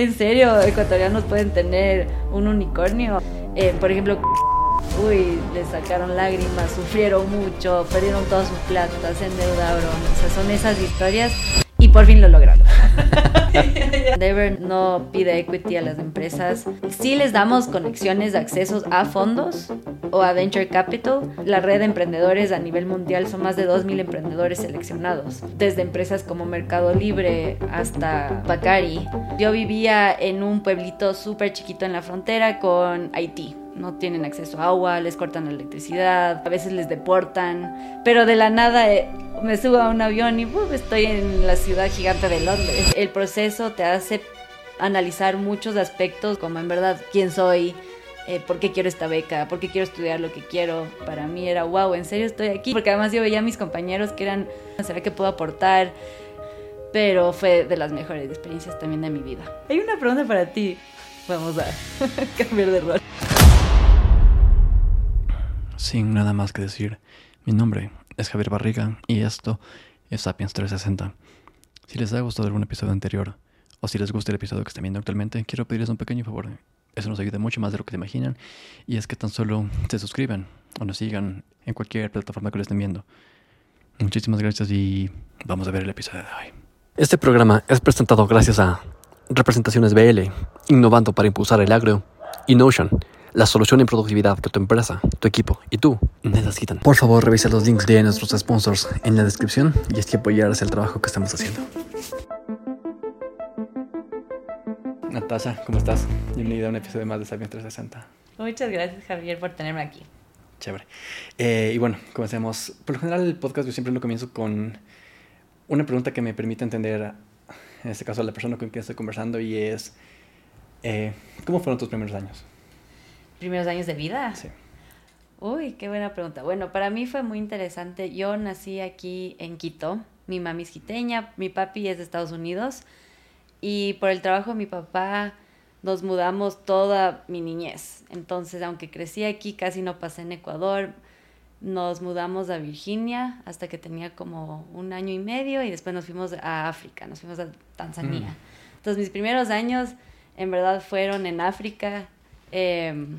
En serio, ecuatorianos pueden tener un unicornio. Eh, por ejemplo, uy, le sacaron lágrimas, sufrieron mucho, perdieron toda su plata, se endeudaron. O sea, son esas historias y por fin lo lograron. Endeavor no pide equity a las empresas. Sí les damos conexiones accesos a fondos o a venture capital. La red de emprendedores a nivel mundial son más de 2.000 emprendedores seleccionados, desde empresas como Mercado Libre hasta Bacari. Yo vivía en un pueblito súper chiquito en la frontera con Haití no tienen acceso a agua, les cortan la electricidad, a veces les deportan, pero de la nada eh, me subo a un avión y estoy en la ciudad gigante de Londres. El proceso te hace analizar muchos aspectos, como en verdad quién soy, eh, por qué quiero esta beca, por qué quiero estudiar lo que quiero. Para mí era, wow, en serio estoy aquí, porque además yo veía a mis compañeros que eran, ¿será que puedo aportar? Pero fue de las mejores experiencias también de mi vida. Hay una pregunta para ti. Vamos a cambiar de rol. Sin nada más que decir, mi nombre es Javier Barriga y esto es Sapiens 360. Si les ha gustado algún episodio anterior o si les gusta el episodio que están viendo actualmente, quiero pedirles un pequeño favor. Eso nos ayuda mucho más de lo que se imaginan y es que tan solo se suscriban o nos sigan en cualquier plataforma que lo estén viendo. Muchísimas gracias y vamos a ver el episodio de hoy. Este programa es presentado gracias a Representaciones BL, innovando para impulsar el agro, y Notion la solución en productividad que tu empresa, tu equipo y tú necesitan. Por favor, revisa los links de nuestros sponsors en la descripción y es que apoyarás el trabajo que estamos haciendo. Natasha, ¿cómo estás? Bienvenida a un episodio más de Sapiens 360. Muchas gracias, Javier, por tenerme aquí. Chévere. Eh, y bueno, comencemos. Por lo general, el podcast yo siempre lo comienzo con una pregunta que me permite entender, en este caso, a la persona con quien estoy conversando y es, eh, ¿cómo fueron tus primeros años? primeros años de vida? Sí. Uy, qué buena pregunta. Bueno, para mí fue muy interesante. Yo nací aquí en Quito. Mi mami es quiteña, mi papi es de Estados Unidos. Y por el trabajo de mi papá nos mudamos toda mi niñez. Entonces, aunque crecí aquí, casi no pasé en Ecuador. Nos mudamos a Virginia hasta que tenía como un año y medio y después nos fuimos a África, nos fuimos a Tanzania. Mm. Entonces, mis primeros años en verdad fueron en África Em,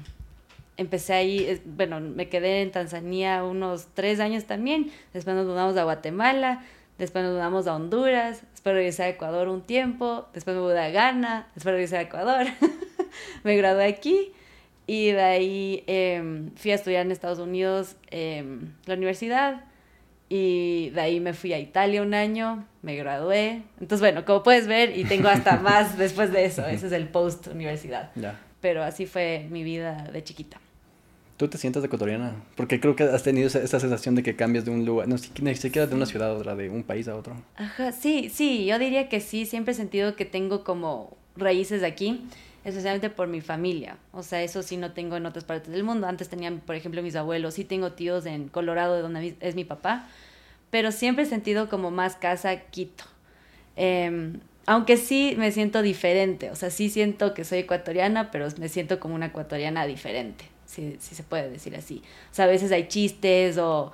empecé ahí, bueno, me quedé en Tanzania unos tres años también, después nos mudamos a Guatemala, después nos mudamos a Honduras, después regresé a Ecuador un tiempo, después me mudé a Ghana, después regresé a Ecuador, me gradué aquí y de ahí em, fui a estudiar en Estados Unidos em, la universidad y de ahí me fui a Italia un año, me gradué. Entonces, bueno, como puedes ver, y tengo hasta más después de eso, ese es el post universidad pero así fue mi vida de chiquita. ¿Tú te sientes ecuatoriana? Porque creo que has tenido esa, sensación de que cambias de un lugar, no ni siquiera de una ciudad a otra, de un país a otro. Ajá, sí, sí, yo diría que sí, siempre he sentido que tengo como raíces aquí, especialmente por mi familia. O sea, eso sí no tengo en otras partes del mundo. Antes tenían, por ejemplo, mis abuelos, sí tengo tíos en Colorado, de donde es mi papá, pero siempre he sentido como más casa Quito. Eh, aunque sí me siento diferente, o sea, sí siento que soy ecuatoriana, pero me siento como una ecuatoriana diferente, si, se puede decir así. O sea, a veces hay chistes o,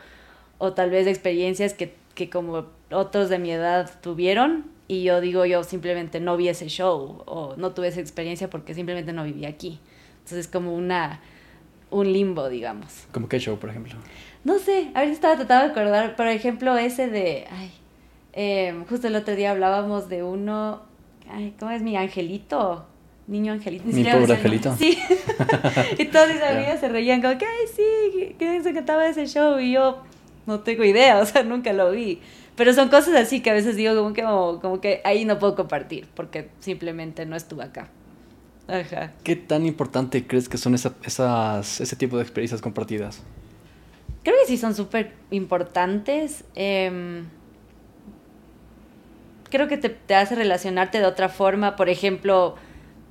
o tal vez experiencias que, que como otros de mi edad tuvieron y yo digo, yo simplemente no vi ese show o no tuve esa experiencia porque simplemente no viví aquí. Entonces es como una, un limbo, digamos. ¿Como qué show, por ejemplo? No sé, a ver si estaba tratando de acordar, por ejemplo, ese de, ay, Em, justo el otro día hablábamos de uno, ay, ¿cómo es mi angelito? Niño angelito. mi pobre angelito. Sí. y todos mis amigas se reían como que, ay, sí, que se encantaba ese show. Y yo no tengo idea, o sea, nunca lo vi. Pero son cosas así que a veces digo como que, como, que ahí no puedo compartir porque simplemente no estuve acá. Ajá. ¿Qué tan importante crees que son esas, ese tipo de experiencias compartidas? Creo que sí son súper importantes. Eh, creo que te, te, hace relacionarte de otra forma. Por ejemplo,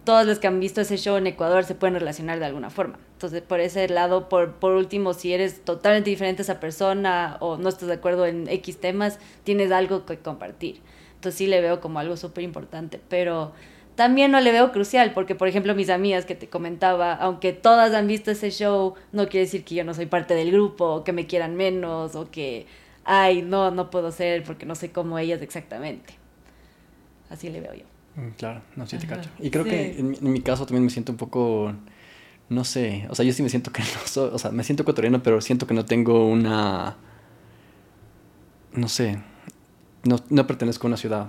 todos los que han visto ese show en Ecuador se pueden relacionar de alguna forma. Entonces, por ese lado, por, por último, si eres totalmente diferente a esa persona o no estás de acuerdo en X temas, tienes algo que compartir. Entonces, sí le veo como algo súper importante. Pero también no le veo crucial, porque, por ejemplo, mis amigas que te comentaba, aunque todas han visto ese show, no quiere decir que yo no soy parte del grupo, o que me quieran menos, o que, ay, no, no puedo ser porque no sé cómo ellas exactamente. Así le veo yo. Mm, claro, no, sí te cacho. Y creo que en mi, caso también me siento un poco, no sé, o sea, yo sí me siento que no soy, o sea, me siento ecuatoriano, pero siento que no tengo una, no sé, no, no pertenezco a una ciudad.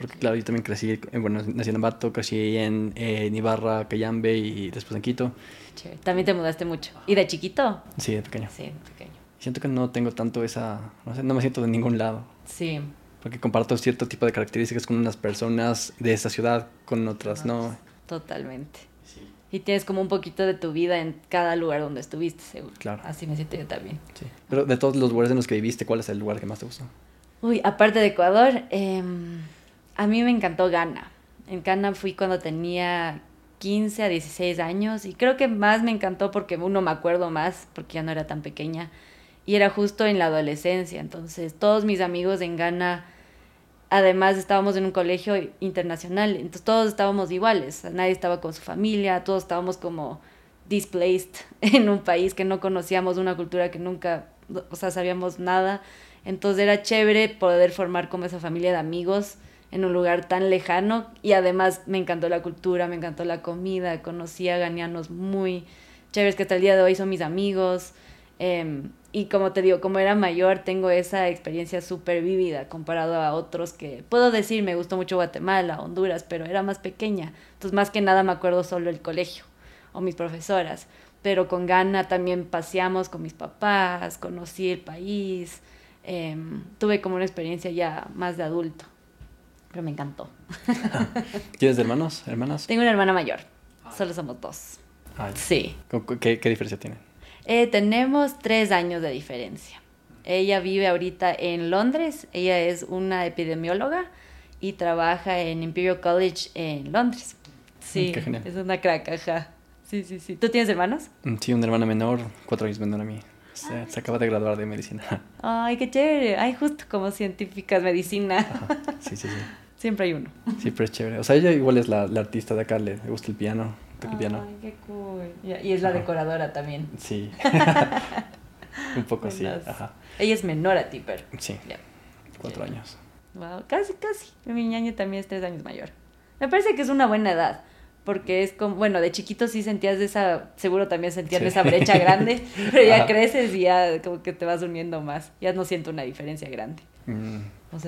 Porque claro, yo también crecí, bueno, nací en Ambato, crecí en, en Ibarra, Cayambe y después en Quito. También te mudaste mucho. ¿Y de chiquito? Sí, de pequeño. Sí, de pequeño. Siento que no tengo tanto esa, no sé, no me siento de ningún lado. Sí. Porque comparto cierto tipo de características con unas personas de esa ciudad, con otras no. Totalmente. Sí. Y tienes como un poquito de tu vida en cada lugar donde estuviste, seguro. Claro. Así me siento yo también. Sí. Pero de todos los lugares en los que viviste, ¿cuál es el lugar que más te gustó? Uy, aparte de Ecuador, em, a mí me encantó Ghana. En Ghana fui cuando tenía 15 a 16 años y creo que más me encantó porque uno me acuerdo más, porque ya no era tan pequeña, y era justo en la adolescencia. Entonces todos mis amigos en Ghana, además estábamos en un colegio internacional, entonces todos estábamos iguales, nadie estaba con su familia, todos estábamos como displaced en un país que no conocíamos, una cultura que nunca, o sea, sabíamos nada. Entonces era chévere poder formar como esa familia de amigos en un lugar tan lejano y además me encantó la cultura, me encantó la comida, conocí a ganianos muy chéveres que hasta el día de hoy son mis amigos. Em, y como te digo, como era mayor, tengo esa experiencia súper vívida comparado a otros que puedo decir, me gustó mucho Guatemala, Honduras, pero era más pequeña. Entonces, más que nada me acuerdo solo el colegio o mis profesoras. Pero con Ghana también paseamos con mis papás, conocí el país, em, tuve como una experiencia ya más de adulto pero me encantó. ¿Tienes hermanos, hermanas? Tengo una hermana mayor, solo somos dos. sí. ¿Qué, ¿Qué, diferencia tienen? Eh, tenemos tres años de diferencia. Ella vive ahorita en Londres, ella es una epidemióloga y trabaja en Imperial College en Londres. Sí, Qué genial. es una crack, ajá. Sí, sí, sí. ¿Tú tienes hermanos? Mm, sí, una hermana menor, cuatro años menor a mí. Se, se, acaba de graduar de medicina. Ay, qué chévere. Ay, justo como científicas, medicina. Sí, sí, sí. Siempre hay uno. Siempre es chévere. O sea, ella igual es la, la artista de acá, le gusta el piano, toca el piano. Ay, qué cool. Y es la decoradora también. Sí. Un poco así. Ajá. Ella es menor a ti, pero. Sí. Cuatro años. Wow, casi, casi. Mi ñaña también es tres años mayor. Me parece que es una buena edad porque es como, bueno, de chiquito sí sentías de esa, seguro también sentías de esa brecha grande, pero ya creces y ya como que te vas uniendo más, ya no siento una diferencia grande. Mm.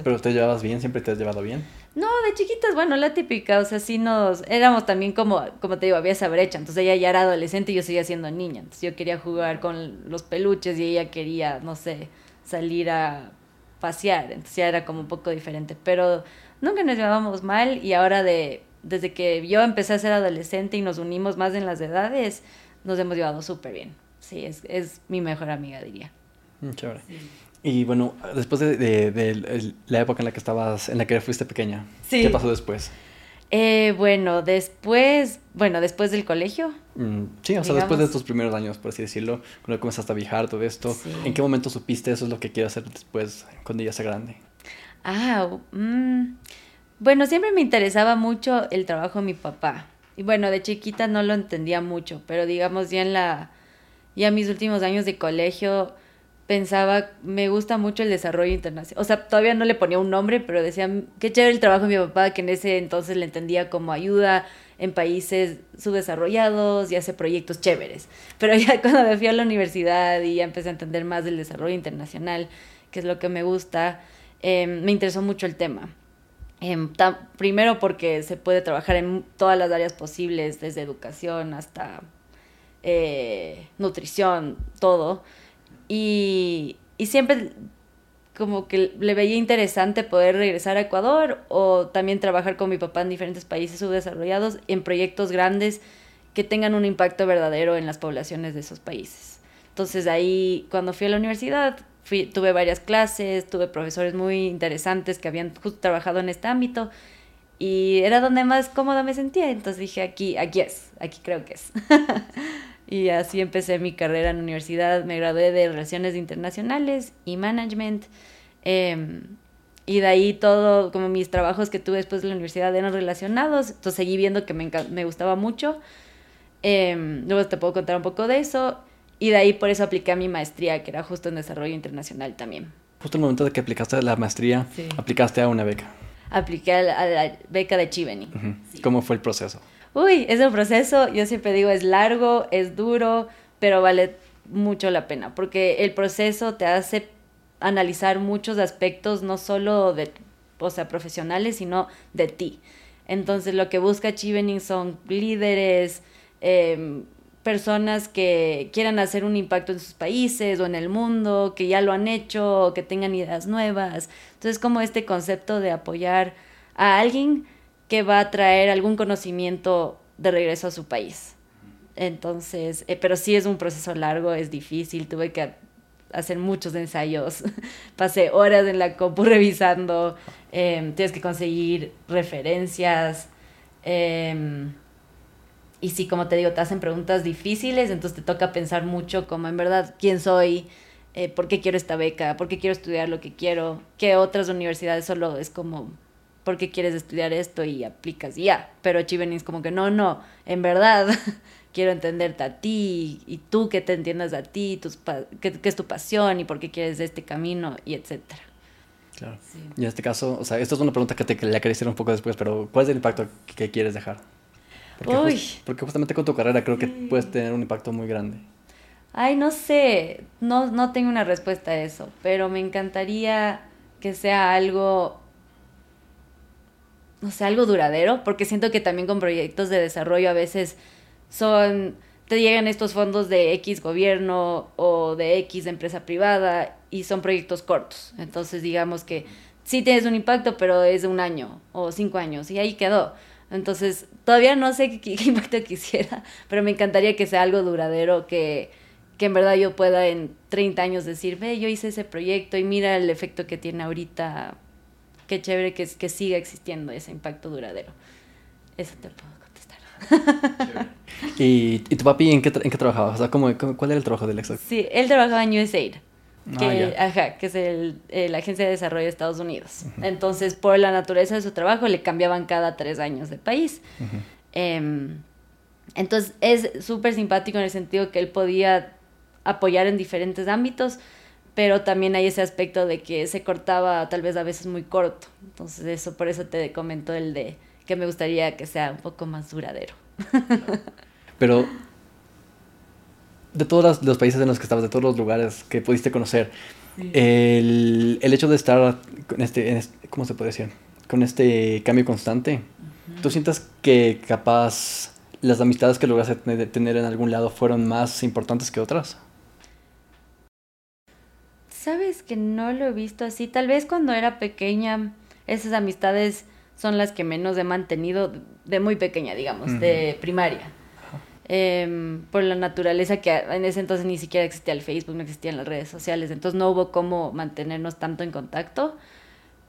¿Pero te llevabas bien? ¿Siempre te has llevado bien? No, de chiquitas, bueno, la típica, o sea, sí nos, éramos también como, como te digo, había esa brecha, entonces ella ya era adolescente y yo seguía siendo niña, entonces yo quería jugar con los peluches y ella quería, no sé, salir a pasear, entonces ya era como un poco diferente, pero nunca nos llevábamos mal y ahora de desde que yo empecé a ser adolescente y nos unimos más en las edades, nos hemos llevado súper bien. Sí, es, es, mi mejor amiga, diría. Mm, chévere. Y bueno, después de, de, la época en la que estabas, en la que fuiste pequeña, ¿qué pasó después? Eh, bueno, después, bueno, después del colegio. Mm, sí, o sea, después de estos primeros años, por así decirlo, cuando comenzaste a viajar, todo esto, ¿en qué momento supiste eso es lo que quiero hacer después, cuando ya sea grande? Ah, mmm bueno, siempre me interesaba mucho el trabajo de mi papá. Y bueno, de chiquita no lo entendía mucho, pero digamos ya en la ya mis últimos años de colegio pensaba, me gusta mucho el desarrollo internacional. O sea, todavía no le ponía un nombre, pero decía, qué chévere el trabajo de mi papá, que en ese entonces le entendía como ayuda en países subdesarrollados y hace proyectos chéveres. Pero ya cuando me fui a la universidad y ya empecé a entender más del desarrollo internacional, que es lo que me gusta, eh, me interesó mucho el tema. Em, primero porque se puede trabajar en todas las áreas posibles, desde educación hasta eh, nutrición, todo. Y, y siempre como que le veía interesante poder regresar a Ecuador o también trabajar con mi papá en diferentes países subdesarrollados en proyectos grandes que tengan un impacto verdadero en las poblaciones de esos países. Entonces ahí, cuando fui a la universidad, tuve varias clases, tuve profesores muy interesantes que habían justo trabajado en este ámbito y era donde más cómoda me sentía. Entonces dije, aquí, aquí es, aquí creo que es. y así empecé mi carrera en la universidad. Me gradué de Relaciones Internacionales y Management. Em, y de ahí todo, como mis trabajos que tuve después de la universidad eran relacionados. Entonces seguí viendo que me, me gustaba mucho. Em, luego te puedo contar un poco de eso. Y de ahí por eso apliqué a mi maestría, que era justo en desarrollo internacional también. Justo el momento de que aplicaste la maestría, aplicaste a una beca. apliqué a la, beca de Chevening. ¿Cómo fue el proceso? Uy, ese proceso, yo siempre digo, es largo, es duro, pero vale mucho la pena, porque el proceso te hace analizar muchos aspectos, no solo de, o sea, profesionales, sino de ti. Entonces, lo que busca Chevening son líderes, em, personas que quieran hacer un impacto en sus países o en el mundo, que ya lo han hecho, que tengan ideas nuevas. Entonces, como este concepto de apoyar a alguien que va a traer algún conocimiento de regreso a su país. Entonces, eh, pero sí es un proceso largo, es difícil, tuve que hacer muchos ensayos, pasé horas en la compu revisando, em, tienes que conseguir referencias. Em, y sí, como te digo, te hacen preguntas difíciles, entonces te toca pensar mucho como en verdad quién soy, eh, por qué quiero esta beca, por qué quiero estudiar lo que quiero, que otras universidades solo es como, ¿por qué quieres estudiar esto? Y aplicas y ya. Pero Chivening es como que no, no, en verdad quiero entenderte a ti y tú que te entiendas a ti, tus qué, es tu pasión y por qué quieres este camino y etcétera. Claro. Y en este caso, o sea, esto es una pregunta que te quería hacer un poco después, pero ¿cuál es el impacto que quieres dejar? Porque, porque justamente con tu carrera creo que puedes tener un impacto muy grande. Ay, no sé, no, no tengo una respuesta a eso, pero me encantaría que sea algo, no sé, algo duradero, porque siento que también con proyectos de desarrollo a veces son, te llegan estos fondos de X gobierno o de X empresa privada y son proyectos cortos. Entonces digamos que sí tienes un impacto, pero es de un año o cinco años y ahí quedó. Entonces, todavía no sé qué, impacto quisiera, pero me encantaría que sea algo duradero, que, que en verdad yo pueda en 30 años decir, ve, yo hice ese proyecto y mira el efecto que tiene ahorita, qué chévere que, que siga existiendo ese impacto duradero. Eso te puedo contestar. ¿Y, ¿Y, tu papi en qué, en qué trabajaba? O sea, ¿cómo, ¿cuál era el trabajo del ex? Sí, él trabajaba en USAID. Ah, que, ajá, que es el, eh, la Agencia de Desarrollo de Estados Unidos. Entonces, por la naturaleza de su trabajo, le cambiaban cada tres años de país. Em, entonces, es súper simpático en el sentido que él podía apoyar en diferentes ámbitos, pero también hay ese aspecto de que se cortaba tal vez a veces muy corto. Entonces, eso, por eso te comento el de que me gustaría que sea un poco más duradero. Pero de todos los, países en los que estabas, de todos los lugares que pudiste conocer, el, el, hecho de estar con este, ¿cómo se puede decir? Con este cambio constante, ¿tú sientes que capaz las amistades que lograste tener en algún lado fueron más importantes que otras? Sabes que no lo he visto así. Tal vez cuando era pequeña, esas amistades son las que menos he mantenido de muy pequeña, digamos, de primaria. Em, por la naturaleza que en ese entonces ni siquiera existía el Facebook, no existían las redes sociales, entonces no hubo cómo mantenernos tanto en contacto.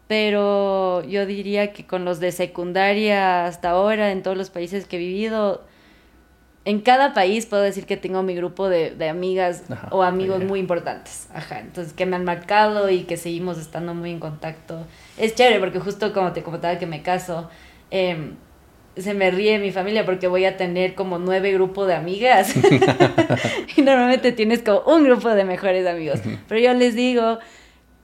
Pero yo diría que con los de secundaria hasta ahora, en todos los países que he vivido, en cada país puedo decir que tengo mi grupo de, de amigas o amigos muy importantes. Ajá, entonces que me han marcado y que seguimos estando muy en contacto. Es chévere porque justo como te comentaba que me caso, eh, se me ríe mi familia porque voy a tener como nueve grupos de amigas. y normalmente tienes como un grupo de mejores amigos. Pero yo les digo,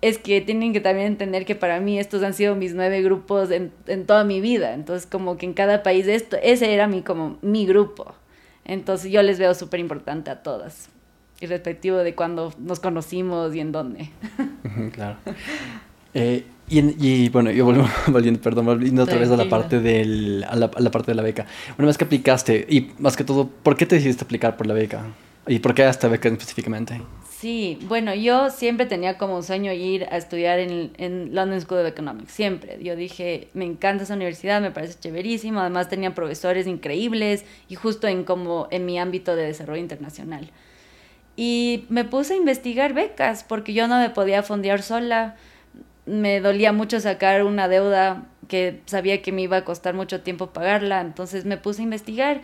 es que tienen que también entender que para mí estos han sido mis nueve grupos en, en toda mi vida. Entonces como que en cada país esto, ese era mi, como mi grupo. Entonces yo les veo súper importante a todas. Irrespectivo de cuándo nos conocimos y en dónde. claro. Eh, y, bueno, yo volviendo, volviendo, perdón, volviendo otra vez a la parte del, a la, parte de la beca. Una vez que aplicaste, y más que todo, ¿por qué te decidiste aplicar por la beca? ¿Y por qué a esta beca específicamente? Sí, bueno, yo siempre tenía como un sueño ir a estudiar en, en London School of Economics, siempre. Yo dije, me encanta esa universidad, me parece chéverísimo, además tenía profesores increíbles y justo en como en mi ámbito de desarrollo internacional. Y me puse a investigar becas porque yo no me podía fondear sola me dolía mucho sacar una deuda que sabía que me iba a costar mucho tiempo pagarla, entonces me puse a investigar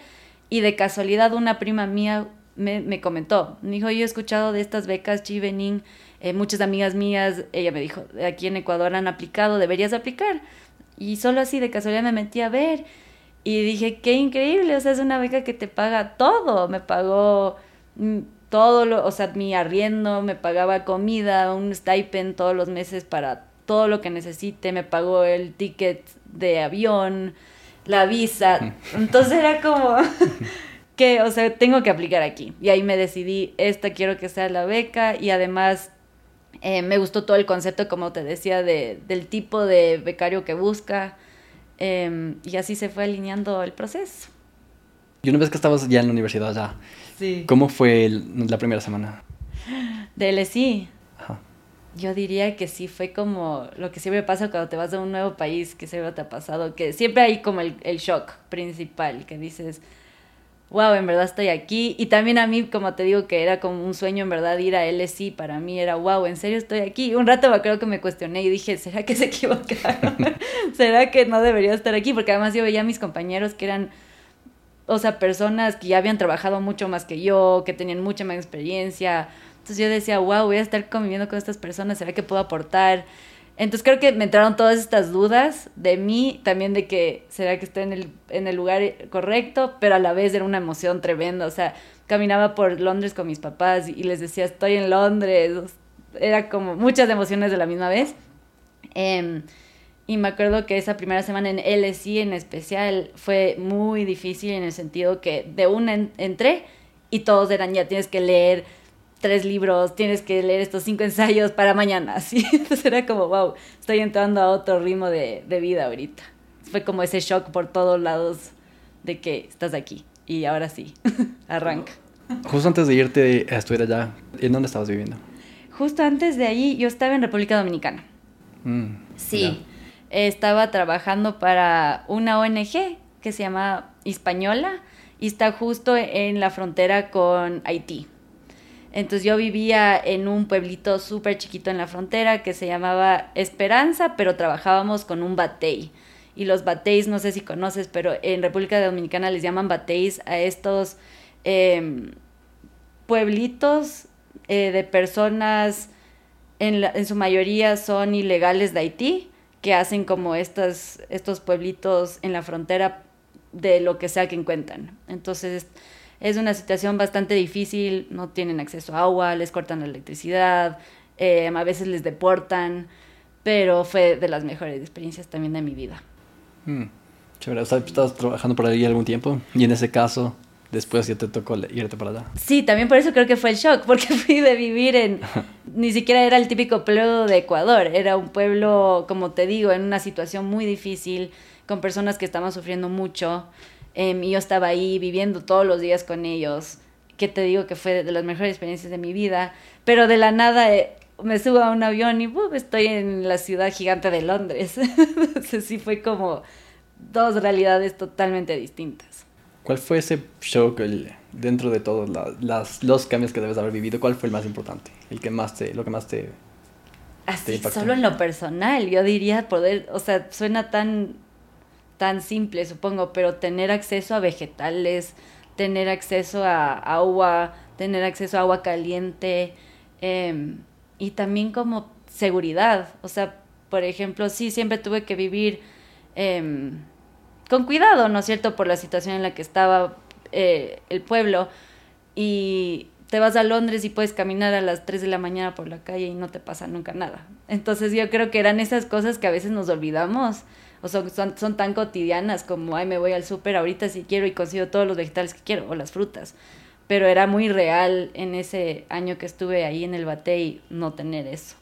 y de casualidad una prima mía me, me comentó, me dijo, yo he escuchado de estas becas Chivening, eh, muchas amigas mías, ella me dijo, aquí en Ecuador han aplicado, deberías aplicar. Y solo así de casualidad me metí a ver y dije, qué increíble, o sea, es una beca que te paga todo, me pagó mm, todo, lo, o sea, mi arriendo, me pagaba comida, un stipend todos los meses para todo lo que necesite, me pagó el ticket de avión, la visa. Entonces era como que, o sea, tengo que aplicar aquí. Y ahí me decidí, esta quiero que sea la beca y además eh, me gustó todo el concepto, como te decía, de, del tipo de becario que busca. Em, y así se fue alineando el proceso. Y una vez que estabas ya en la universidad, ya, Sí. ¿cómo fue el- la primera semana? De LSI. Ajá. Yo diría que sí, fue como lo que siempre pasa cuando te vas a un nuevo país, que siempre te ha pasado, que siempre hay como el, el shock principal, que dices, wow, en verdad estoy aquí. Y también a mí, como te digo, que era como un sueño en verdad ir a LSI, para mí era, wow, en serio estoy aquí. Un rato acuerdo que me cuestioné y dije, ¿será que se equivocaron? ¿Será que no debería estar aquí? Porque además yo veía a mis compañeros que eran o sea, personas que ya habían trabajado mucho más que yo, que tenían mucha más experiencia. Entonces yo decía, wow, voy a estar conviviendo con estas personas, ¿será que puedo aportar? Entonces creo que me entraron todas estas dudas de mí, también de que será que estoy en el, en el lugar correcto, pero a la vez era una emoción tremenda. O sea, caminaba por Londres con mis papás y les decía, estoy en Londres. Era como muchas emociones de la misma vez. Em, y me acuerdo que esa primera semana en LSI en especial fue muy difícil en el sentido que de una en- entré y todos eran ya tienes que leer tres libros, tienes que leer estos cinco ensayos para mañana, así. Entonces era como, wow, estoy entrando a otro ritmo de, de vida ahorita. Fue como ese shock por todos lados de que estás aquí y ahora sí, arranca. Justo antes de irte a estudiar allá, ¿en dónde estabas viviendo? Justo antes de ahí yo estaba en República Dominicana. Mm, Sí, estaba trabajando para una ONG que se llama Hispañola y está justo en la frontera con Haití. Entonces yo vivía en un pueblito súper chiquito en la frontera que se llamaba Esperanza, pero trabajábamos con un batey. Y los bateys, no sé si conoces, pero en República Dominicana les llaman bateys a estos em, pueblitos eh, de personas, en, la- en su mayoría son ilegales de Haití, que hacen como estas, estos pueblitos en la frontera de lo que sea que encuentran. Entonces es una situación bastante difícil, no tienen acceso a agua, les cortan la electricidad, eh, a veces les deportan, pero fue de las mejores experiencias también de mi vida. Mm, Chévere, o sea, estabas trabajando por ahí algún tiempo y en ese caso, después ya te tocó irte para allá. Sí, también por eso creo que fue el shock, porque fui de vivir en, ni siquiera era el típico pueblo de Ecuador, era un pueblo, como te digo, en una situación muy difícil, con personas que estaban sufriendo mucho, em, y yo estaba ahí viviendo todos los días con ellos, que te digo que fue de las mejores experiencias de mi vida, pero de la nada eh, me subo a un avión y ¡buf! estoy en la ciudad gigante de Londres. Entonces sí fue como dos realidades totalmente distintas. ¿Cuál fue ese shock el- dentro de todos la- los cambios que debes haber vivido? ¿Cuál fue el más importante? El que más te, lo que más te... Así, impactó? solo en lo personal, yo diría poder, o sea, suena tan, tan simple, supongo, pero tener acceso a vegetales, tener acceso a agua, tener acceso a agua caliente em, y también como seguridad, o sea, por ejemplo, sí, siempre tuve que vivir em, con cuidado, ¿no es cierto?, por la situación en la que estaba eh, el pueblo y te vas a Londres y puedes caminar a las 3 de la mañana por la calle y no te pasa nunca nada. Entonces yo creo que eran esas cosas que a veces nos olvidamos o son, son, tan cotidianas como, ay, me voy al súper ahorita si quiero y consigo todos los vegetales que quiero o las frutas. Pero era muy real en ese año que estuve ahí en el Batey no tener eso.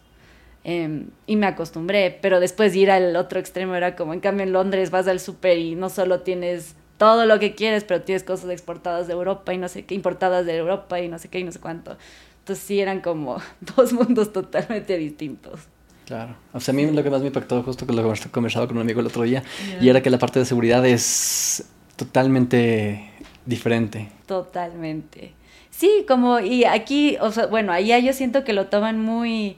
Em, y me acostumbré, pero después ir al otro extremo era como, en cambio en Londres vas al súper y no solo tienes todo lo que quieres, pero tienes cosas exportadas de Europa y no sé qué, importadas de Europa y no sé qué y no sé cuánto. Entonces sí eran como dos mundos totalmente distintos. Claro. O sea, a mí lo que más me impactó, justo que lo conversaba con un amigo el otro día, y era que la parte de seguridad es totalmente diferente. Totalmente. Sí, como, y aquí, o sea, bueno, allá yo siento que lo toman muy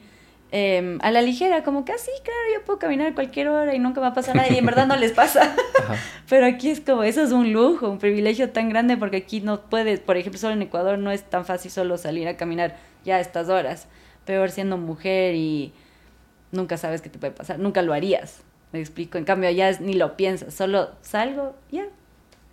eh, a la ligera, como que así, claro, yo puedo caminar a cualquier hora y nunca va a pasar nada, y en verdad no les pasa. Ajá. Pero aquí es como, eso es un lujo, un privilegio tan grande, porque aquí no puedes, por ejemplo, solo en Ecuador no es tan fácil solo salir a caminar ya a estas horas. Peor siendo mujer y nunca sabes qué te puede pasar, nunca lo harías, me explico. En cambio, allá es- ni lo piensas, solo salgo, ya,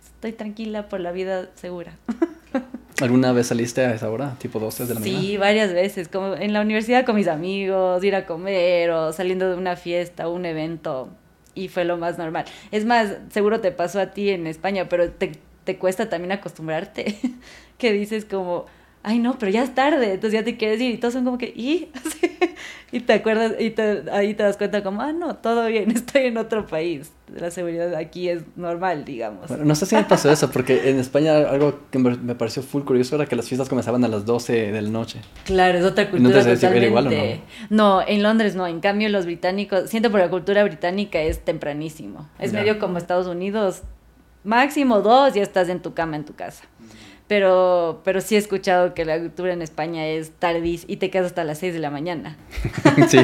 estoy tranquila por la vida segura. ¿Alguna vez saliste a esa hora, tipo 12 de la mañana? Sí, varias veces, como en la universidad con mis amigos, ir a comer o saliendo de una fiesta, un evento, y fue lo más normal. Es más, seguro te pasó a ti en España, pero te, te cuesta también acostumbrarte, que dices como, ay no, pero ya es tarde, entonces ya te quieres ir y todos son como que, ¿y? y te acuerdas, y te, ahí te das cuenta como, ah, no, todo bien, estoy en otro país, la seguridad aquí es normal, digamos. Bueno, no sé si me pasó eso, porque en España algo que me pareció full curioso era que las fiestas comenzaban a las 12 de la noche. Claro, es otra cultura ¿No totalmente. Igual, ¿o no? no, en Londres no, en cambio los británicos, siento por la cultura británica es tempranísimo, es medio como Estados Unidos, máximo dos, ya estás en tu cama en tu casa. Pero, pero sí he escuchado que la cultura en España es tardís y te quedas hasta las 6 de la mañana. sí.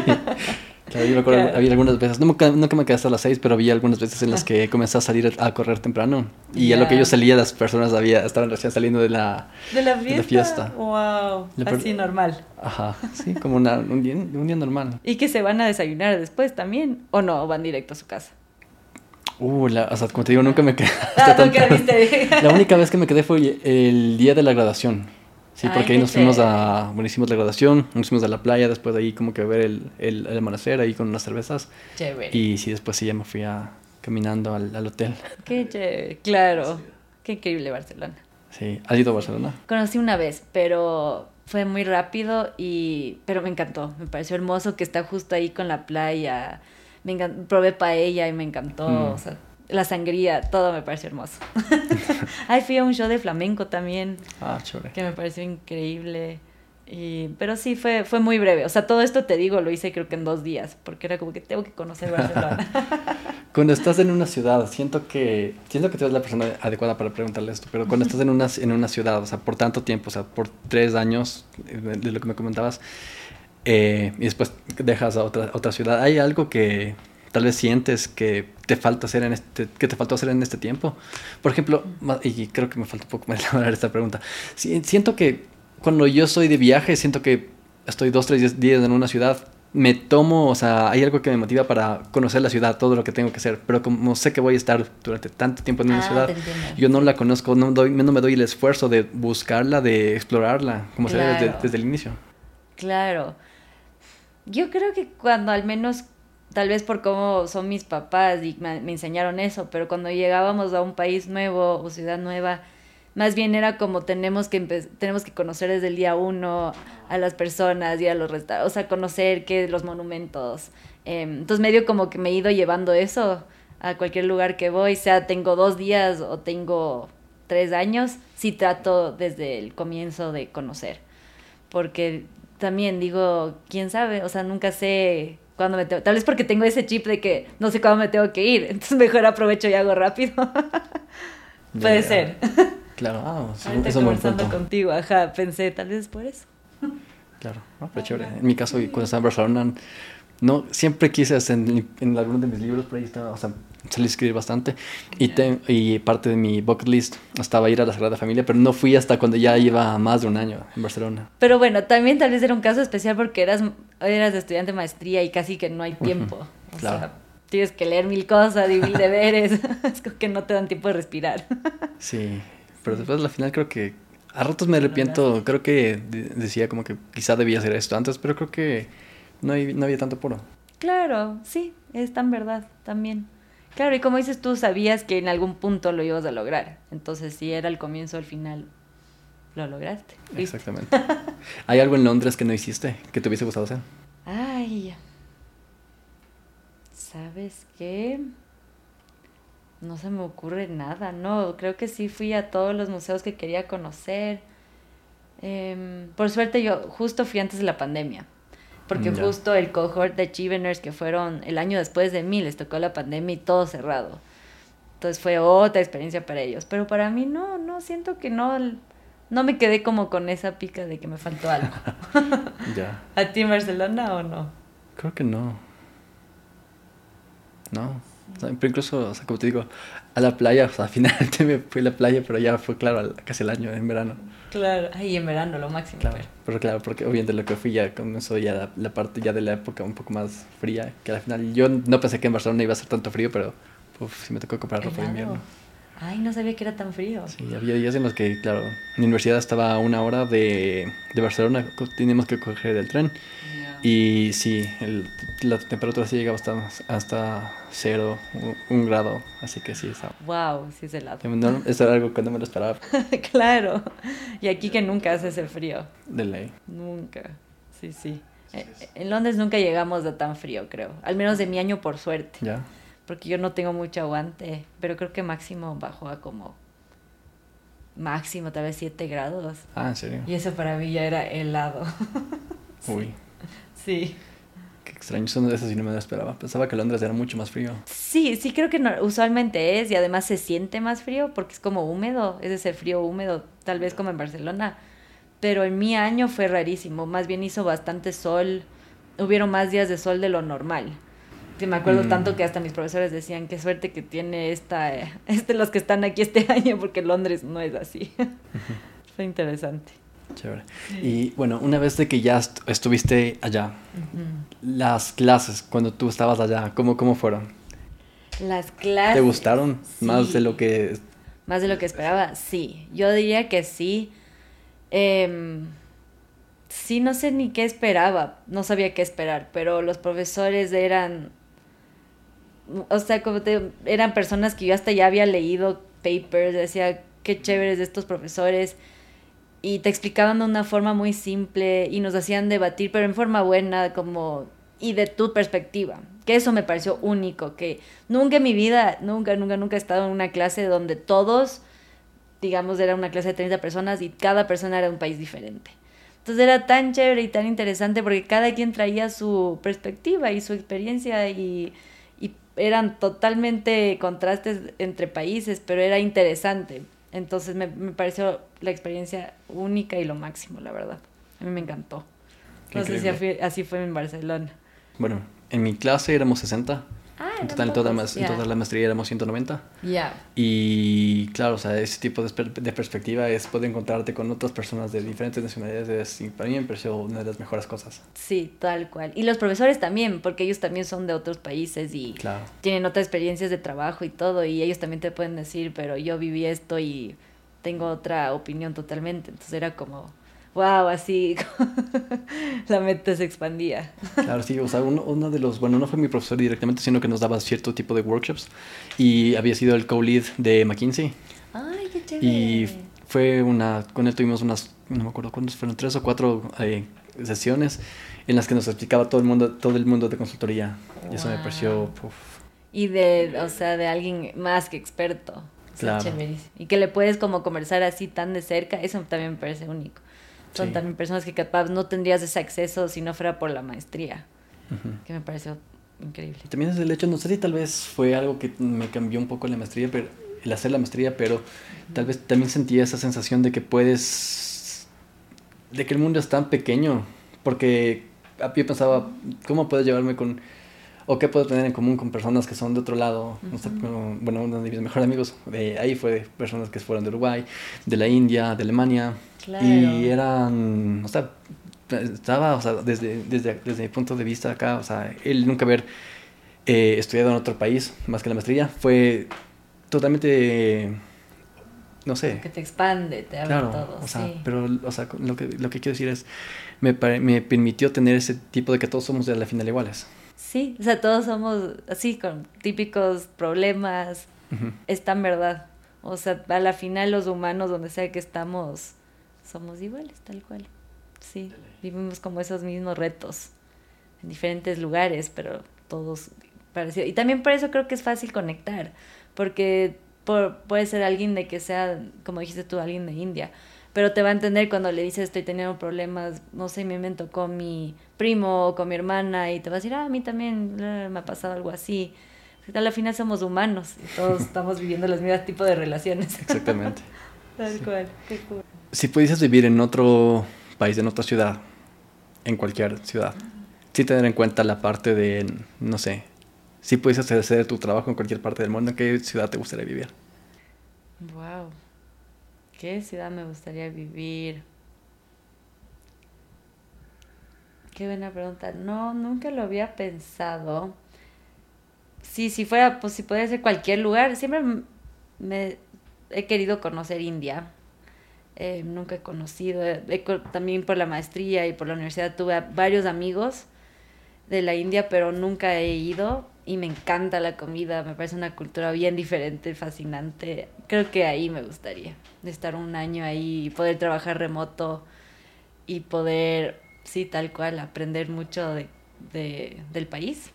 Claro, yo me acuerdo, había algunas veces, nunca, nunca me quedé hasta las 6, pero había algunas veces en las que comencé a salir a correr temprano. Y a lo que yo salía, las personas había, estaban recién saliendo de la, ¿De la fiesta. Wow, así normal. Ajá, sí, como una, un, día, un día normal. ¿Y que se van a desayunar después también? ¿O no? ¿Van directo a su casa? Uh, la, o sea, como te digo, nunca me quedé. Ah, la única vez que me quedé fue el día de la graduación. Sí, porque ahí nos fuimos a. Bueno, hicimos la graduación, nos fuimos a la playa, después de ahí, como que a ver el, el, el amanecer ahí con unas cervezas. Chévere. Y sí, después sí ya me fui a, caminando al, al hotel. Qué chévere, claro. Qué increíble Barcelona. Sí, ¿has ido a Barcelona? Conocí una vez, pero fue muy rápido y. Pero me encantó. Me pareció hermoso que está justo ahí con la playa me encantó, probé paella y me encantó, mm. o sea, la sangría, todo me pareció hermoso. Ay, fui a un show de flamenco también. Ah, chévere. Que me pareció increíble. Y, pero sí, fue, fue muy breve. O sea, todo esto te digo, lo hice creo que en dos días, porque era como que tengo que conocer Barcelona. cuando estás en una ciudad, siento que, siento que tú eres la persona adecuada para preguntarle esto, pero cuando estás en una, en una ciudad, o sea, por tanto tiempo, o sea, por tres años, de lo que me comentabas, eh, y después dejas a otra, otra ciudad. ¿Hay algo que tal vez sientes que te falta hacer en este, que te faltó hacer en este tiempo? Por ejemplo, y creo que me falta un poco más elaborar esta pregunta. Siento que cuando yo estoy de viaje, siento que estoy dos, tres días en una ciudad, me tomo, o sea, hay algo que me motiva para conocer la ciudad, todo lo que tengo que hacer, pero como sé que voy a estar durante tanto tiempo en una ah, ciudad, yo no la conozco, no, doy, no me doy el esfuerzo de buscarla, de explorarla, como se ve desde el inicio. Claro. Yo creo que cuando al menos, tal vez por cómo son mis papás y me, enseñaron eso, pero cuando llegábamos a un país nuevo o ciudad nueva, más bien era como tenemos que tenemos que conocer desde el día uno a las personas y a los restaurantes, o sea, conocer qué los monumentos. Em, entonces medio como que me he ido llevando eso a cualquier lugar que voy, sea tengo dos días o tengo tres años, sí trato desde el comienzo de conocer, porque también digo, quién sabe, o sea, nunca sé cuándo me tengo, tal vez porque tengo ese chip de que no sé cuándo me tengo que ir, entonces mejor aprovecho y hago rápido. Puede ser. Claro, ah, sí, eso conversando contigo, ajá, pensé, tal vez por eso. Claro, no, pero chévere. En mi caso, cuando estaba en Barcelona, no, siempre quise hacer en, en algunos de mis libros, por ahí estaba, o sea, salí a escribir bastante y, y parte de mi bucket list estaba ir a la Sagrada Familia, pero no fui hasta cuando ya iba más de un año en Barcelona. Pero bueno, también tal vez era un caso especial porque eras, eras estudiante de maestría y casi que no hay tiempo. O sea, tienes que leer mil cosas y mil deberes. es como que no te dan tiempo de respirar. sí, pero después al final creo que a ratos me arrepiento, creo que decía como que quizá debía hacer esto antes, pero creo que no, hay, no había tanto puro. Claro, sí, es tan verdad también. Claro, y como dices tú, sabías que en algún punto lo ibas a lograr. Entonces, si era el comienzo o el final, lo lograste. Exactamente. ¿Hay algo en Londres que no hiciste, que te hubiese gustado hacer? Ay, ¿sabes qué? No se me ocurre nada, no. Creo que sí fui a todos los museos que quería conocer. Em, por suerte yo justo fui antes de la pandemia porque justo el cohort de Chiveners que fueron el año después de mí les tocó la pandemia y todo cerrado. Entonces fue otra experiencia para ellos, pero para mí no, no siento que no no me quedé como con esa pica de que me faltó algo. ya. ¿A ti en Barcelona o no? Creo que no. No. pero incluso, o sea, como te digo, a la playa, o sea, al final me fui a la playa, pero ya fue claro, casi el año, en verano. Claro, ahí en verano lo máximo. Claro, pero claro, porque obviamente lo que fui ya comenzó ya la, parte ya de la época un poco más fría, que al final yo no pensé que en Barcelona iba a ser tanto frío, pero uf, sí me tocó comprar ropa de invierno. Ay, no sabía que era tan frío. Sí, había días en los que, claro, mi universidad estaba a una hora de, de Barcelona, teníamos que coger el tren. Y sí, el- la temperatura sí llegaba hasta, hasta cero, un, un grado, así que sí, estaba. Wow, sí es helado. No, eso era algo que no me lo esperaba claro. Y aquí que nunca hace ese frío. de ley. Nunca. Sí, sí. Eh, En Londres nunca llegamos a tan frío, creo. Al menos de mi año, por suerte. ¿Ya? Porque yo no tengo mucho aguante. Pero creo que máximo bajó a como. Máximo, tal vez 7 grados. Ah, ¿en serio? Y eso para mí ya era helado. Uy, Sí. qué extraño, eso, eso sí no me lo esperaba. Pensaba que Londres era mucho más frío. Sí, sí creo que no- usualmente es y además se siente más frío porque es como húmedo, es ese frío húmedo, tal vez como en Barcelona. Pero en mi año fue rarísimo, más bien hizo bastante sol, hubieron más días de sol de lo normal. Que me acuerdo Mm. tanto que hasta mis profesores decían qué suerte que tiene esta, eh, este los que están aquí este año porque Londres no es así. fue interesante. Chévere. Y bueno, una vez de que ya est- estuviste allá, las clases cuando tú estabas allá, ¿cómo, cómo fueron? Las clases. ¿Te gustaron más de lo que... Más de lo que esperaba, sí. Yo diría que sí. Em, sí, no sé ni qué esperaba. No sabía qué esperar, pero los profesores eran. O sea, como te, eran personas que yo hasta ya había leído papers, decía qué chéveres de estos profesores. Y te explicaban de una forma muy simple y nos hacían debatir, pero en forma buena, como. y de tu perspectiva. Que eso me pareció único, que nunca en mi vida, nunca, nunca, nunca he estado en una clase donde todos, digamos, era una clase de 30 personas y cada persona era un país diferente. Entonces era tan chévere y tan interesante porque cada quien traía su perspectiva y su experiencia y eran totalmente contrastes entre países, pero era interesante. Entonces me, me pareció la experiencia única y lo máximo, la verdad. A mí me encantó. Qué No sé si increíble. así, así fue en Barcelona. Bueno, en mi clase éramos 60. Ah, En total, en toda, en la maestría éramos 190. Ya. Y claro, o sea, ese tipo de, per- de perspectiva es poder encontrarte con otras personas de diferentes nacionalidades. Y para mí me pareció una de las mejores cosas. Sí, tal cual. Y los profesores también, porque ellos también son de otros países y Claro. tienen otras experiencias de trabajo y todo, y ellos también te pueden decir, pero yo viví esto y tengo otra opinión totalmente. Entonces era como, wow, así la mente se expandía. Claro, sí, o sea, uno, uno de los, bueno, no fue mi profesor directamente, sino que nos daba cierto tipo de workshops y había sido el co-lead de McKinsey Ay, qué chévere. y fue una, con él tuvimos unas, no me acuerdo cuántos fueron, tres o cuatro eh, sesiones en las que nos explicaba todo el mundo, todo el mundo de consultoría y eso me Wow. pareció, uf, Y de, o sea, de alguien más que experto. Claro. Y que le puedes como conversar así tan de cerca, eso también me parece único. Son Sí. también personas que capaz no tendrías ese acceso si no fuera por la maestría, que me pareció increíble. También es el hecho, no sé si tal vez fue algo que me cambió un poco la maestría, pero el hacer la maestría, pero tal vez también sentía esa sensación de que puedes, de que el mundo es tan pequeño, porque yo pensaba, ¿cómo puedo llevarme con, o qué puedo tener en común con personas que son de otro lado? No sé, Ujú. como- bueno, uno de mis mejores amigos de ahí fue de personas que fueron de Uruguay, de la India, de Alemania, Claro. y eran, o sea, estaba, o sea, desde, desde, desde mi punto de vista acá, o sea, él nunca haber eh, estudiado en otro país más que la maestría fue totalmente, no sé, Que te expande, te abre claro, todo. o sea, sí. pero, o sea, lo que, lo que quiero decir es, me, me permitió tener ese tipo de que todos somos de la final iguales. Sí, o sea, todos somos así, con típicos problemas. Es tan verdad. O sea, a la final los humanos, donde sea que estamos, somos iguales, tal cual. Sí, vivimos como esos mismos retos en diferentes lugares, pero todos parecidos. Y también por eso creo que es fácil conectar, porque por, puede ser alguien de que sea, como dijiste tú, alguien de India, pero te va a entender cuando le dices estoy teniendo problemas, no sé, me invento con mi primo o con mi hermana y te va a decir, ah, a mí también me ha pasado algo así. A la final somos humanos y todos estamos viviendo los mismos tipos de relaciones. Exactamente. Tal cual, qué cool. Si pudieses vivir en otro país, en otra ciudad, en cualquier ciudad, sí tener en cuenta la parte de, no sé, si pudieses hacer tu trabajo en cualquier parte del mundo, ¿en qué ciudad te gustaría vivir? Wow. ¿Qué ciudad me gustaría vivir? Qué buena pregunta. No, nunca lo había pensado. Sí, si fuera, pues si pudiera ser cualquier lugar, siempre me he querido conocer India. Eh, nunca he conocido, también por la maestría y por la universidad tuve varios amigos de la India, pero nunca he ido y me encanta la comida, me parece una cultura bien diferente, fascinante. Creo que ahí me gustaría, estar un año ahí y poder trabajar remoto y poder, sí, tal cual, aprender mucho de, de- del país.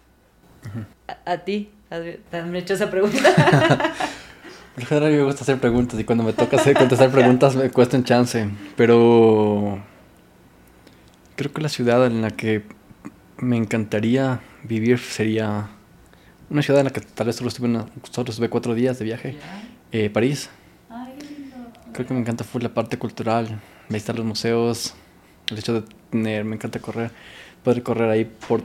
a, a ti, ¿Has- ¿te han hecho esa pregunta? Por general me gusta hacer preguntas y cuando me toca hacer contestar preguntas me cuesta un chance. Pero creo que la ciudad en la que me encantaría vivir sería una ciudad en la que tal vez solo estuve, una- solo estuve cuatro días de viaje. Eh, París. Creo que me encanta full la parte cultural, visitar los museos, el hecho de tener, me encanta correr, poder correr ahí por,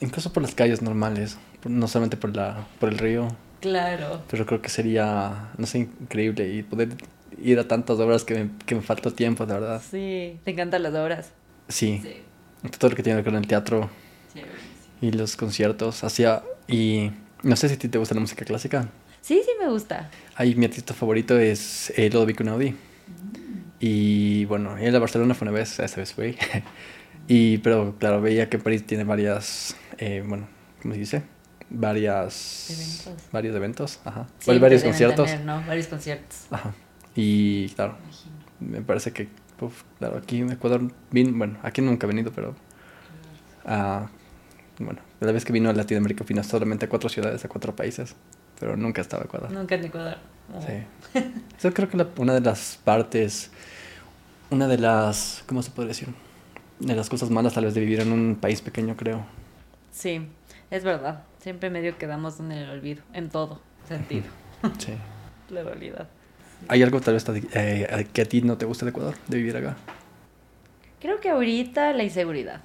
incluso por las calles normales, no solamente por la, por el río, Claro. pero creo que sería, no sé, increíble y poder ir a tantas obras que me, que me falta tiempo, de verdad. Sí, te encantan las obras. Sí, todo lo que tiene que ver con el teatro y los conciertos, hacía, y no sé si a ti te gusta la música clásica. Sí, sí me gusta. Ahí mi artista favorito es eh, Ludovico Einaudi. Y bueno, él a Barcelona fue una vez, esta vez fue. y, pero claro, veía que París tiene varias, eh, bueno, ¿cómo se dice? Varias... Eventos. Varios eventos, ajá. Siempre varios conciertos. tener, ¿no? Varios conciertos. Ajá. Y claro, imagino. me parece que, uf, claro, aquí en Ecuador, vin, bueno, aquí nunca he venido, pero... ah, bueno, la vez que vino a Latinoamérica vino solamente a cuatro ciudades, a cuatro países, pero nunca estaba en Ecuador. Nunca en Ecuador. Oh. Sí. Yo creo que la- una de las partes, una de las, ¿cómo se puede decir? De las cosas malas tal vez de vivir en un país pequeño, creo. Sí, es verdad. Siempre medio quedamos en el olvido, en todo sentido. Sí. La realidad. ¿Hay algo tal vez eh, que a ti no te gusta de Ecuador, de vivir acá? Creo que ahorita la inseguridad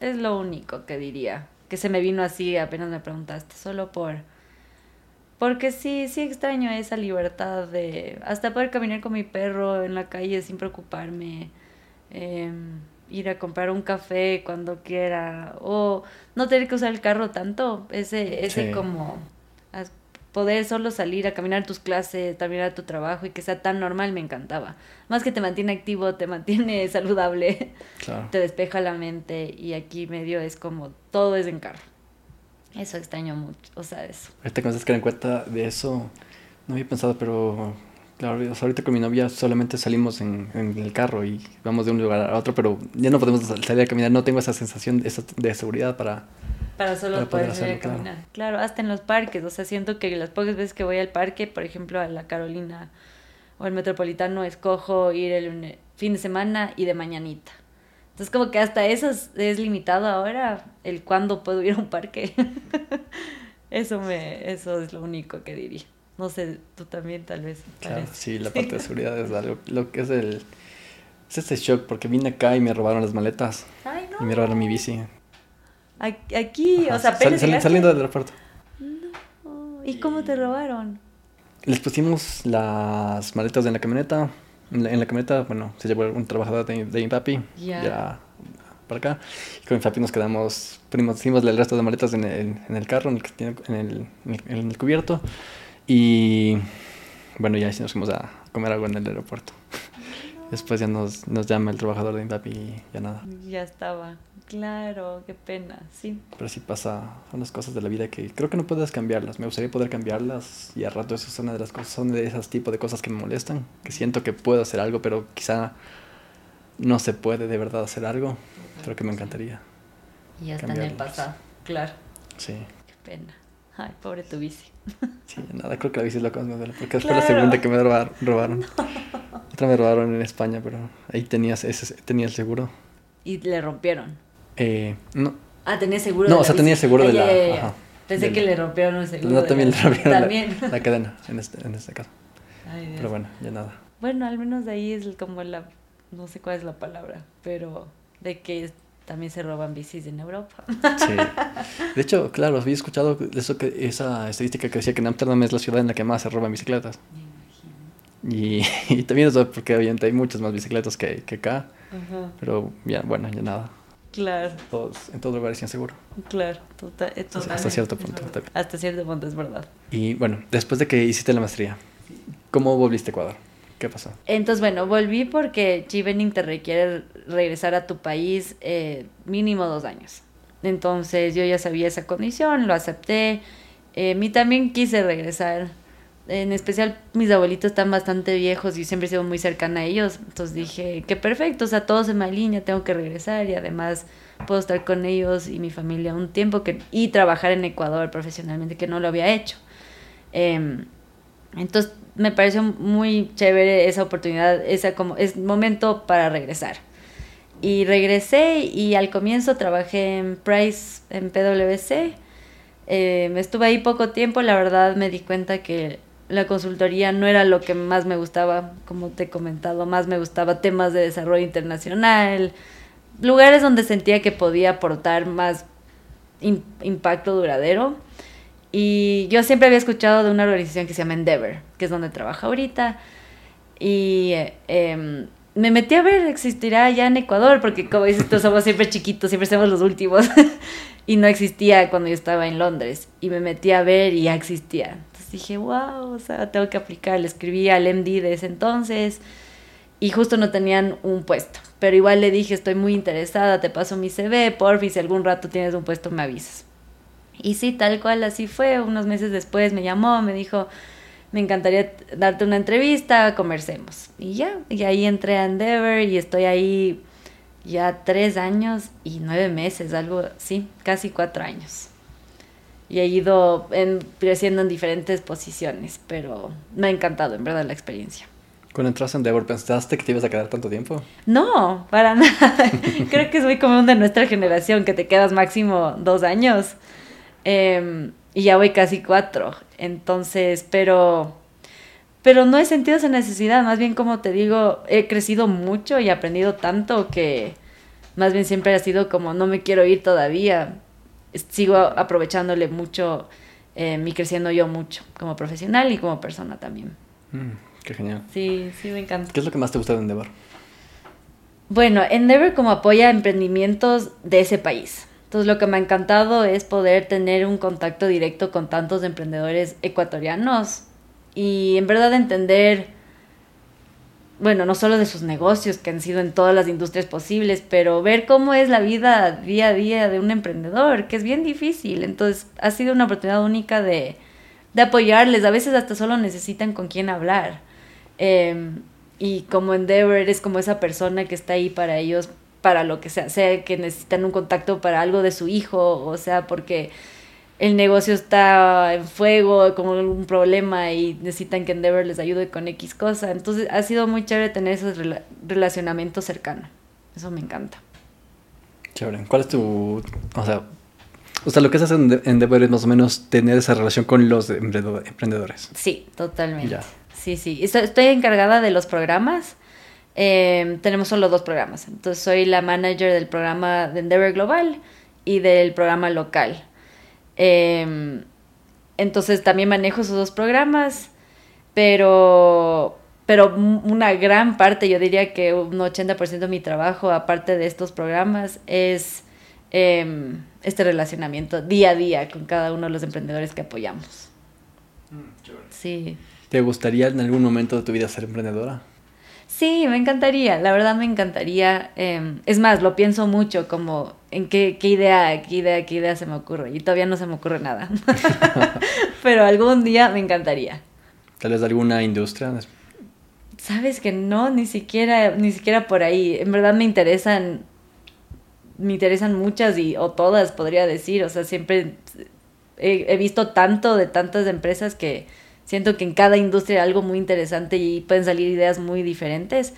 es lo único que diría. Que se me vino así apenas me preguntaste, solo por... Porque sí, sí extraño esa libertad de hasta poder caminar con mi perro en la calle sin preocuparme, em, ir a comprar un café cuando quiera, o no tener que usar el carro tanto, ese, ese Sí. como poder solo salir a caminar tus clases, terminar tu trabajo y que sea tan normal me encantaba. Más que te mantiene activo, te mantiene saludable Claro. te despeja la mente y aquí medio es como todo es en carro. Eso extraño mucho, o sea, eso. Ahorita que me estás quedando en cuenta de eso, no había pensado, pero claro, o sea, ahorita con mi novia solamente salimos en, en el carro y vamos de un lugar a otro, pero ya no podemos salir a caminar, no tengo esa sensación esa de seguridad para... Para solo Para poder poder salir a hacerlo, claro. caminar. Claro. hasta en los parques, o sea, siento que las pocas veces que voy al parque, por ejemplo, a la Carolina o al Metropolitano, escojo ir el fin de semana y de mañanita. Entonces como que hasta eso es, es limitado ahora, el cuándo puedo ir a un parque. eso me, eso es lo único que diría. No sé, tú también tal vez. Claro, parece. sí, la parte de seguridad es algo, lo que es el... Es este shock porque vine acá y me robaron las maletas Ay, no. y me robaron mi bici. Aquí, Ajá, o sea, sal- apenas sal- llegaste. saliendo del aeropuerto. Oh, ¿Y cómo te robaron? Les pusimos las maletas en la camioneta. En la, en la camioneta, bueno, se llevó un trabajador de, de mi papi. Ya. Ya para acá. Y con mi papi nos quedamos, pusimos, pusimos el resto de maletas en el, en el carro, en el, en, el, en el- en el cubierto. Y bueno, ya sí nos fuimos a comer algo en el aeropuerto. Después ya nos, nos llama el trabajador de papi y ya nada. Ya estaba. Claro, qué pena, sí. Pero sí pasa, son las cosas de la vida que creo que no puedes cambiarlas. Me gustaría poder cambiarlas y a rato eso es una de las cosas, son de esos tipos de cosas que me molestan, que siento que puedo hacer algo, pero quizá no se puede de verdad hacer algo, pero que me encantaría. Y ya está en el pasado. Claro, Sí, qué pena. Ay, pobre tu bici. sí, nada, creo que la bici es lo que más me duele, porque fue la Claro. segunda que me robar- robaron. Otra me robaron en España, pero ahí tenías ese, tenía el seguro. Y le rompieron. Eh, no, Ah, tenía seguro No, de o sea, tenía seguro de ya, la- ya, ya. ajá, Pensé que le rompieron el seguro. no, de también la- le rompieron la- También. La, cadena en este, en este caso. Ay, Dios. Pero bueno, ya nada. Bueno, al menos de ahí es como la. No sé cuál es la palabra, pero de que también se roban bicis en Europa. Sí. De hecho, claro, había escuchado eso que, esa estadística que decía que en Amsterdam es la ciudad en la que más se roban bicicletas. Y, y también eso porque obviamente hay muchas más bicicletas que, que acá. Ajá. Pero ya, bueno, ya nada. Claro, Todos, en todos lugares inseguro. claro. Tota- eh, Hasta cierto punto. Hasta cierto punto, es verdad. Y bueno, después de que hiciste la maestría, ¿Cómo volviste a Ecuador? ¿Qué pasó? Entonces, bueno, volví porque Chivening te requiere regresar a tu país eh, mínimo dos años. Entonces yo ya sabía esa condición, lo acepté. Eh, mí también quise regresar. En especial mis abuelitos están bastante viejos y siempre he sido muy cercana a ellos. Entonces dije, qué perfecto, o sea, todo se me alinea, tengo que regresar y además puedo estar con ellos y mi familia un tiempo que, y trabajar en Ecuador profesionalmente, que no lo había hecho. Em, entonces me pareció muy chévere esa oportunidad, esa como es momento para regresar. Y regresé y al comienzo trabajé en Price, en PwC. Eh, estuve ahí poco tiempo, la verdad me di cuenta que la consultoría no era lo que más me gustaba, como te he comentado, más me gustaba temas de desarrollo internacional, lugares donde sentía que podía aportar más impacto duradero. Y yo siempre había escuchado de una organización que se llama Endeavor, que es donde trabajo ahorita. Y eh, me metí a ver, existirá ya en Ecuador, porque como dices tú, somos siempre chiquitos, siempre somos los últimos. y no existía cuando yo estaba en Londres. Y me metí a ver y ya existía. Entonces dije, wow, o sea, tengo que aplicar. Le escribí al MD de ese entonces y justo no tenían un puesto. Pero igual le dije, estoy muy interesada, te paso mi CV, porfi, si algún rato tienes un puesto me avisas. Y sí, tal cual así fue. Unos meses después me llamó, me dijo, me encantaría darte una entrevista, conversemos. Y ya, y ahí entré a Endeavor y estoy ahí ya tres años y nueve meses, algo, sí, casi cuatro años. Y he ido creciendo en diferentes posiciones, pero me ha encantado, en verdad, la experiencia. Cuando entraste en Endeavor, ¿pensaste que te ibas a quedar tanto tiempo? No, para nada. Creo que es muy común de nuestra generación que te quedas máximo dos años. Em, y ya voy casi cuatro. Entonces, pero, pero no he sentido esa necesidad. Más bien, como te digo, he crecido mucho y aprendido tanto que más bien siempre ha sido como no me quiero ir todavía. Sigo aprovechándole mucho eh, y creciendo yo mucho como profesional y como persona también. Mm. Qué genial. Sí, sí, me encanta. ¿Qué es lo que más te gusta de Endeavor? Bueno, Endeavor como apoya emprendimientos de ese país. Entonces lo que me ha encantado es poder tener un contacto directo con tantos emprendedores ecuatorianos y en verdad entender, bueno, no solo de sus negocios que han sido en todas las industrias posibles, pero ver cómo es la vida día a día de un emprendedor, que es bien difícil. Entonces ha sido una oportunidad única de, de apoyarles. A veces hasta solo necesitan con quién hablar. Em, y como Endeavor eres como esa persona que está ahí para ellos, para lo que sea, sea que necesitan un contacto para algo de su hijo, o sea, porque el negocio está en fuego, como un problema y necesitan que Endeavor les ayude con X cosa. Entonces ha sido muy chévere tener esos relacionamientos cercanos. Eso me encanta. Chévere. ¿Cuál es tu, o sea, o sea, lo que haces en Endeavor es más o menos tener esa relación con los emprendedores. Sí, totalmente. Ya sí, sí. Estoy encargada de los programas. Em, tenemos solo dos programas. Entonces soy la manager del programa de Endeavor Global y del programa local. Em, entonces también manejo esos dos programas, pero, pero una gran parte, yo diría que un 80% de mi trabajo, aparte de estos programas, es em, este relacionamiento día a día con cada uno de los emprendedores que apoyamos. Mm, sí. ¿Te gustaría en algún momento de tu vida ser emprendedora? Sí, me encantaría, la verdad me encantaría. Em, es más, lo pienso mucho como en qué, qué, idea, qué idea, qué idea se me ocurre. Y todavía no se me ocurre nada. Pero algún día me encantaría. ¿Tal vez alguna industria? Sabes que no, ni siquiera, ni siquiera por ahí. En verdad me interesan, me interesan muchas y, o todas, podría decir. O sea, siempre he visto tanto de tantas empresas que Siento que en cada industria hay algo muy interesante y pueden salir ideas muy diferentes.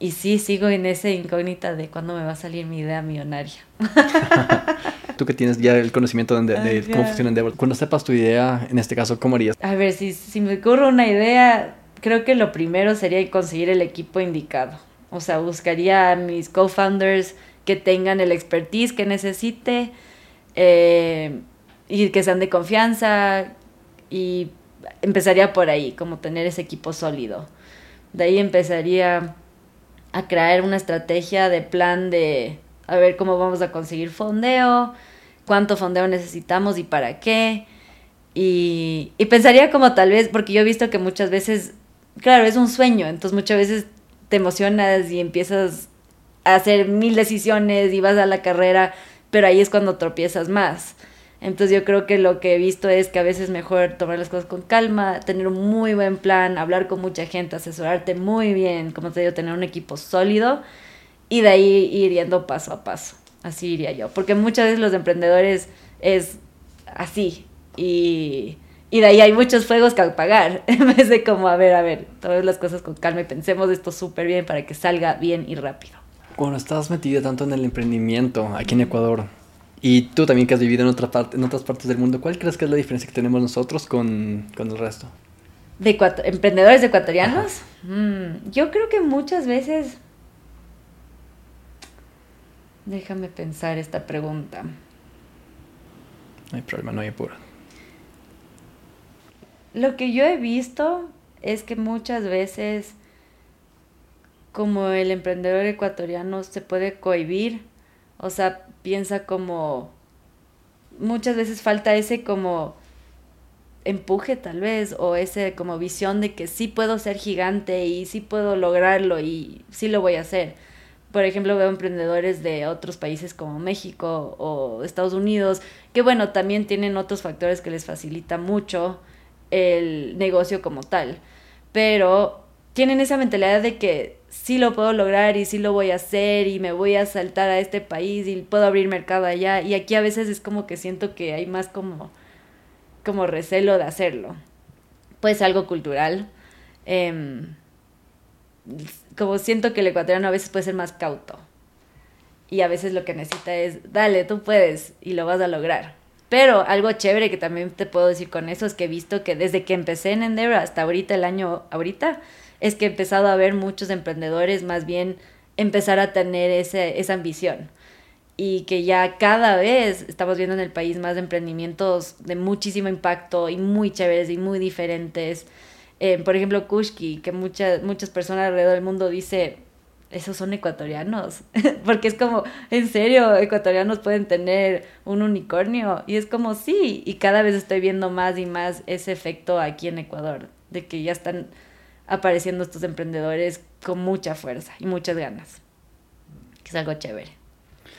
Y sí, sigo en esa incógnita de cuándo me va a salir mi idea millonaria. Tú que tienes ya el conocimiento de, cómo funciona Endeavor, cuando sepas tu idea, en este caso, ¿cómo harías? A ver, si, si me ocurre una idea, creo que lo primero sería conseguir el equipo indicado. O sea, buscaría a mis co-founders que tengan el expertise que necesite eh, y que sean de confianza, y empezaría por ahí, como tener ese equipo sólido. De ahí empezaría a crear una estrategia de plan de a ver cómo vamos a conseguir fondeo, cuánto fondeo necesitamos y para qué. Y, y pensaría como tal vez, porque yo he visto que muchas veces, claro, es un sueño, entonces muchas veces te emocionas y empiezas a hacer mil decisiones y vas a la carrera, pero ahí es cuando tropiezas más. Entonces yo creo que lo que he visto es que a veces es mejor tomar las cosas con calma, tener un muy buen plan, hablar con mucha gente, asesorarte muy bien, como te digo, tener un equipo sólido y de ahí ir yendo paso a paso. Así iría yo. Porque muchas veces los emprendedores es así y, y de ahí hay muchos fuegos que apagar en vez de como, a ver, a ver, todas las cosas con calma y pensemos esto súper bien para que salga bien y rápido. Cuando estás metida tanto en el emprendimiento aquí en Ecuador, y tú también que has vivido en, otra parte, en otras partes del mundo, ¿cuál crees que es la diferencia que tenemos nosotros con, con el resto? ¿De emprendedores ecuatorianos? Mm, yo creo que muchas veces... Déjame pensar esta pregunta. No hay problema, no hay apuro. Lo que yo he visto es que muchas veces como el emprendedor ecuatoriano se puede cohibir, o sea, piensa como muchas veces falta ese como empuje tal vez o ese como visión de que sí puedo ser gigante y sí puedo lograrlo y sí lo voy a hacer. Por ejemplo, veo emprendedores de otros países como México o Estados Unidos, que bueno, también tienen otros factores que les facilita mucho el negocio como tal, pero tienen esa mentalidad de que sí lo puedo lograr y sí lo voy a hacer y me voy a saltar a este país y puedo abrir mercado allá. Y aquí a veces es como que siento que hay más como, como recelo de hacerlo. Pues algo cultural. Em, como siento que el ecuatoriano a veces puede ser más cauto. Y a veces lo que necesita es, dale, tú puedes y lo vas a lograr. Pero algo chévere que también te puedo decir con eso es que he visto que desde que empecé en Endeavor hasta ahorita, el año ahorita, es que he empezado a ver muchos emprendedores más bien empezar a tener ese, esa ambición y que ya cada vez estamos viendo en el país más emprendimientos de muchísimo impacto y muy chéveres y muy diferentes. Eh, por ejemplo, Kushki, que muchas, muchas personas alrededor del mundo dice, esos son ecuatorianos, porque es como, en serio, ecuatorianos pueden tener un unicornio y es como, sí, y cada vez estoy viendo más y más ese efecto aquí en Ecuador, de que ya están apareciendo estos emprendedores con mucha fuerza y muchas ganas. Que es algo chévere.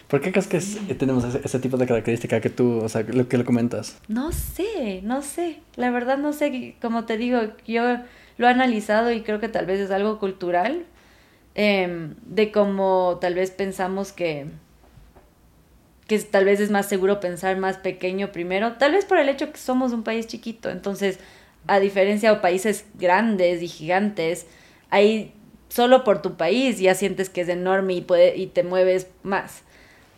¿Por qué crees que eh, tenemos ese, tipo de característica que tú, o sea, lo que lo comentas? No sé, no sé. La verdad no sé, como te digo, yo lo he analizado y creo que tal vez es algo cultural, em, de cómo tal vez pensamos que, que tal vez es más seguro pensar más pequeño primero, tal vez por el hecho que somos un país chiquito, entonces a diferencia de países grandes y gigantes, ahí solo por tu país ya sientes que es enorme y, puede, y te mueves más.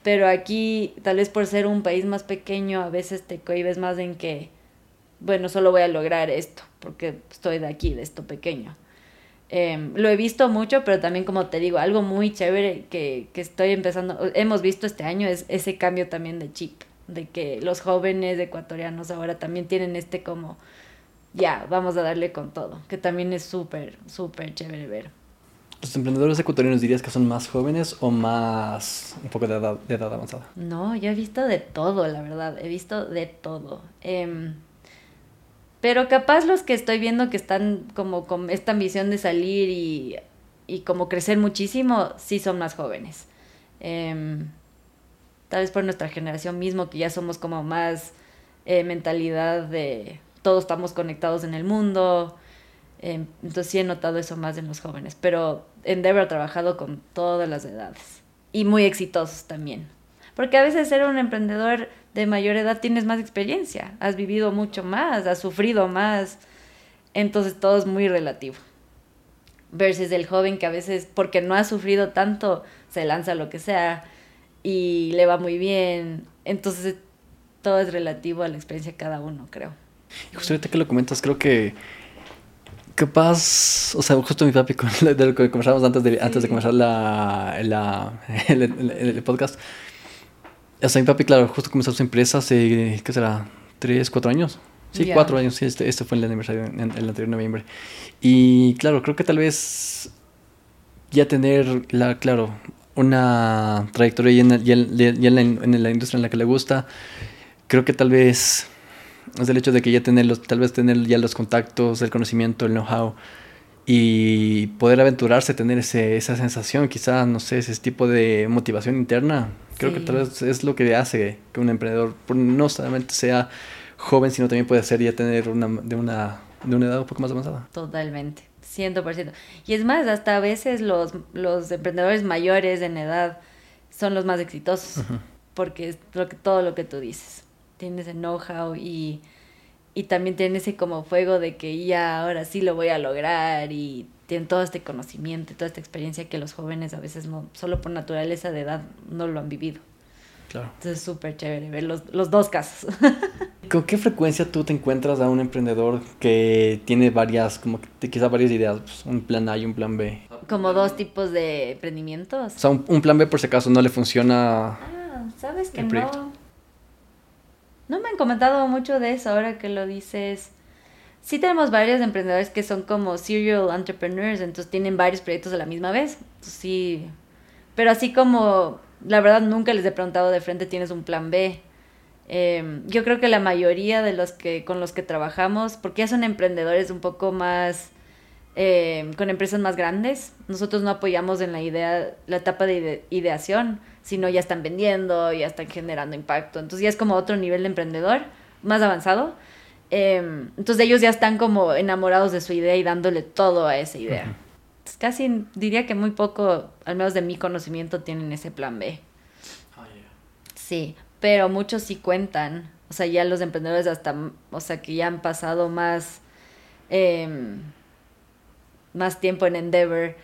Pero aquí, tal vez por ser un país más pequeño, a veces te cohibes más en que, bueno, solo voy a lograr esto, porque estoy de aquí, de esto pequeño. Em, lo he visto mucho, pero también como te digo, algo muy chévere que, que estoy empezando, hemos visto este año es ese cambio también de chip, de que los jóvenes ecuatorianos ahora también tienen este como ya, vamos a darle con todo, que también es súper, súper chévere ver. ¿Los emprendedores ecuatorianos dirías que son más jóvenes o más un poco de edad, de edad avanzada? No, yo he visto de todo, la verdad, he visto de todo. Em, pero capaz los que estoy viendo que están como con esta ambición de salir y, y como crecer muchísimo, sí son más jóvenes. Em, tal vez por nuestra generación mismo, que ya somos como más eh, mentalidad de todos estamos conectados en el mundo. Em, entonces sí he notado eso más en los jóvenes, pero Endeavor ha trabajado con todas las edades y muy exitosos también. Porque a veces ser un emprendedor de mayor edad tienes más experiencia, has vivido mucho más, has sufrido más, entonces todo es muy relativo. Versus el joven que a veces, porque no ha sufrido tanto, se lanza lo que sea y le va muy bien. Entonces todo es relativo a la experiencia de cada uno, creo. Y justo ahorita que lo comentas, creo que capaz, o sea, justo mi papi, con de lo que conversábamos antes de, antes de comenzar la, la el, podcast, o sea, mi papi, claro, justo comenzó su empresa hace, ¿qué será? ¿Tres, cuatro años? Sí, cuatro años, sí, este, este fue el aniversario en, el anterior noviembre. Y claro, creo que tal vez ya tener, la, claro, una trayectoria ya, en, en, la, en la industria en la que le gusta, creo que tal vez es el hecho de que ya tener los, tal vez tener ya los contactos, el conocimiento, el know-how y poder aventurarse, tener ese, esa sensación, quizás, no sé, ese tipo de motivación interna, creo que tal vez es lo que hace que un emprendedor no solamente sea joven, sino también puede ser ya tener una, de, una, de una edad un poco más avanzada. Totalmente, 100%. Y es más, hasta a veces los, los emprendedores mayores en edad son los más exitosos, porque es lo que, todo lo que tú dices. Tienes el know-how y y también tiene ese como fuego de que ya ahora sí lo voy a lograr y tienen todo este conocimiento y toda esta experiencia que los jóvenes a veces no, solo por naturaleza de edad no lo han vivido. Claro. Entonces es súper chévere ver los, los dos casos. ¿Con qué frecuencia tú te encuentras a un emprendedor que tiene varias, como que quizá varias ideas, pues, un plan A y un plan B? Como dos tipos de emprendimientos. O sea, un, plan B por si acaso no le funciona. Ah, sabes que no. No me han comentado mucho de eso ahora que lo dices. Sí tenemos varios emprendedores que son como serial entrepreneurs, entonces tienen varios proyectos a la misma vez. Sí, pero así como la verdad nunca les he preguntado de frente tienes un plan B. Em, yo creo que la mayoría de los que con los que trabajamos, porque ya son emprendedores un poco más em, con empresas más grandes, nosotros no apoyamos en la idea, la etapa de ideación sino ya están vendiendo, ya están generando impacto. Entonces ya es como otro nivel de emprendedor más avanzado. Em, entonces ellos ya están como enamorados de su idea y dándole todo a esa idea. casi diría que muy poco, al menos de mi conocimiento, tienen ese plan B. Ah, sí, pero muchos sí cuentan. O sea, ya los emprendedores hasta, o sea, que ya han pasado más, em, más tiempo en Endeavor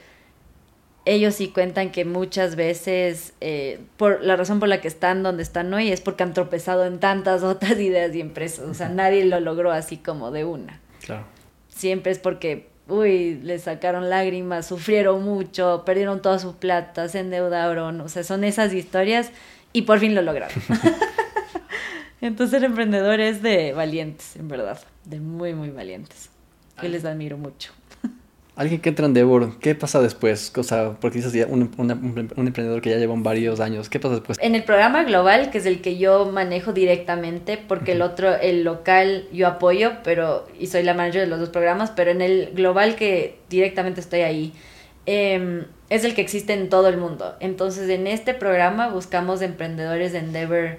ellos sí cuentan que muchas veces eh, por la razón por la que están donde están hoy es porque han tropezado en tantas otras ideas y empresas. O sea, nadie lo logró así como de una. Claro. Siempre es porque, uy, les sacaron lágrimas, sufrieron mucho, perdieron toda su plata, se endeudaron. O sea, son esas historias y por fin lo lograron. Entonces el emprendedor es de valientes, en verdad, de muy, muy valientes. Yo les admiro mucho. Alguien que entra en Devor, ¿qué pasa después? O sea, porque dices ya un, un, emprendedor que ya lleva varios años, ¿qué pasa después? En el programa global, que es el que yo manejo directamente, porque el otro, el local, yo apoyo, pero, y soy la manager de los dos programas, pero en el global que directamente estoy ahí, em, es el que existe en todo el mundo. Entonces, en este programa buscamos emprendedores de Endeavor,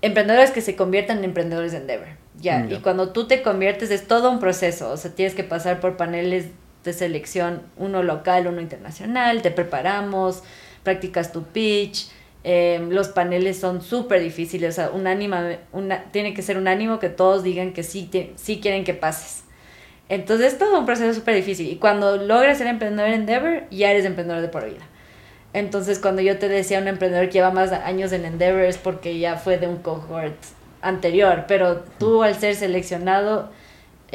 emprendedores que se conviertan en emprendedores de Endeavor. Ya, mm, y cuando tú te conviertes es todo un proceso, o sea, tienes que pasar por paneles de selección, uno local, uno internacional, te preparamos, practicas tu pitch, em, los paneles son súper difíciles, o sea, un una, tiene que ser un ánimo que todos digan que sí, sí quieren que pases. Entonces es todo un proceso súper difícil y cuando logras ser emprendedor en Endeavor, ya eres emprendedor de por vida. Entonces cuando yo te decía un emprendedor que lleva más años en Endeavor es porque ya fue de un cohort anterior, pero tú al ser seleccionado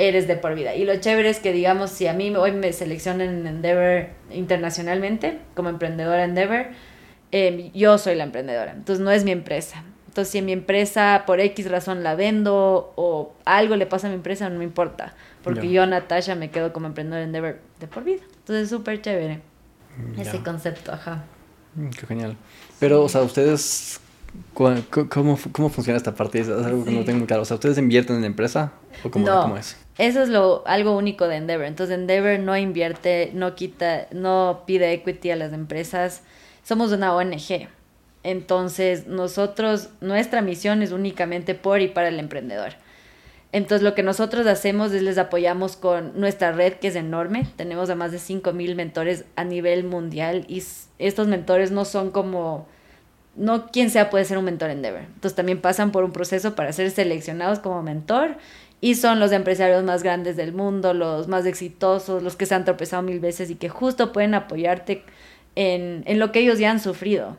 eres de por vida. Y lo chévere es que, digamos, si a mí hoy me seleccionan en Endeavor internacionalmente, como emprendedora Endeavor, em, yo soy la emprendedora. Entonces no es mi empresa. Entonces si en mi empresa por X razón la vendo o algo le pasa a mi empresa, no me importa. Porque yo, Natasha, me quedo como emprendedora Endeavor de por vida. Entonces es súper chévere ese concepto, ajá. Mm, qué genial. Pero, o sea, ustedes ¿Cómo, ¿Cómo, funciona esta parte? Es algo que no tengo muy claro. O sea, ¿ustedes invierten en la empresa? ¿O cómo, no, es? Eso es lo, algo único de Endeavor. Entonces, Endeavor no invierte, no quita, no pide equity a las empresas. Somos una ONG. Entonces, nosotros, nuestra misión es únicamente por y para el emprendedor. Entonces, lo que nosotros hacemos es les apoyamos con nuestra red, que es enorme. Tenemos a más de 5.000 mentores a nivel mundial y estos mentores no son como no quien sea puede ser un mentor en Endeavor. Entonces también pasan por un proceso para ser seleccionados como mentor y son los empresarios más grandes del mundo, los más exitosos, los que se han tropezado mil veces y que justo pueden apoyarte en, lo que ellos ya han sufrido.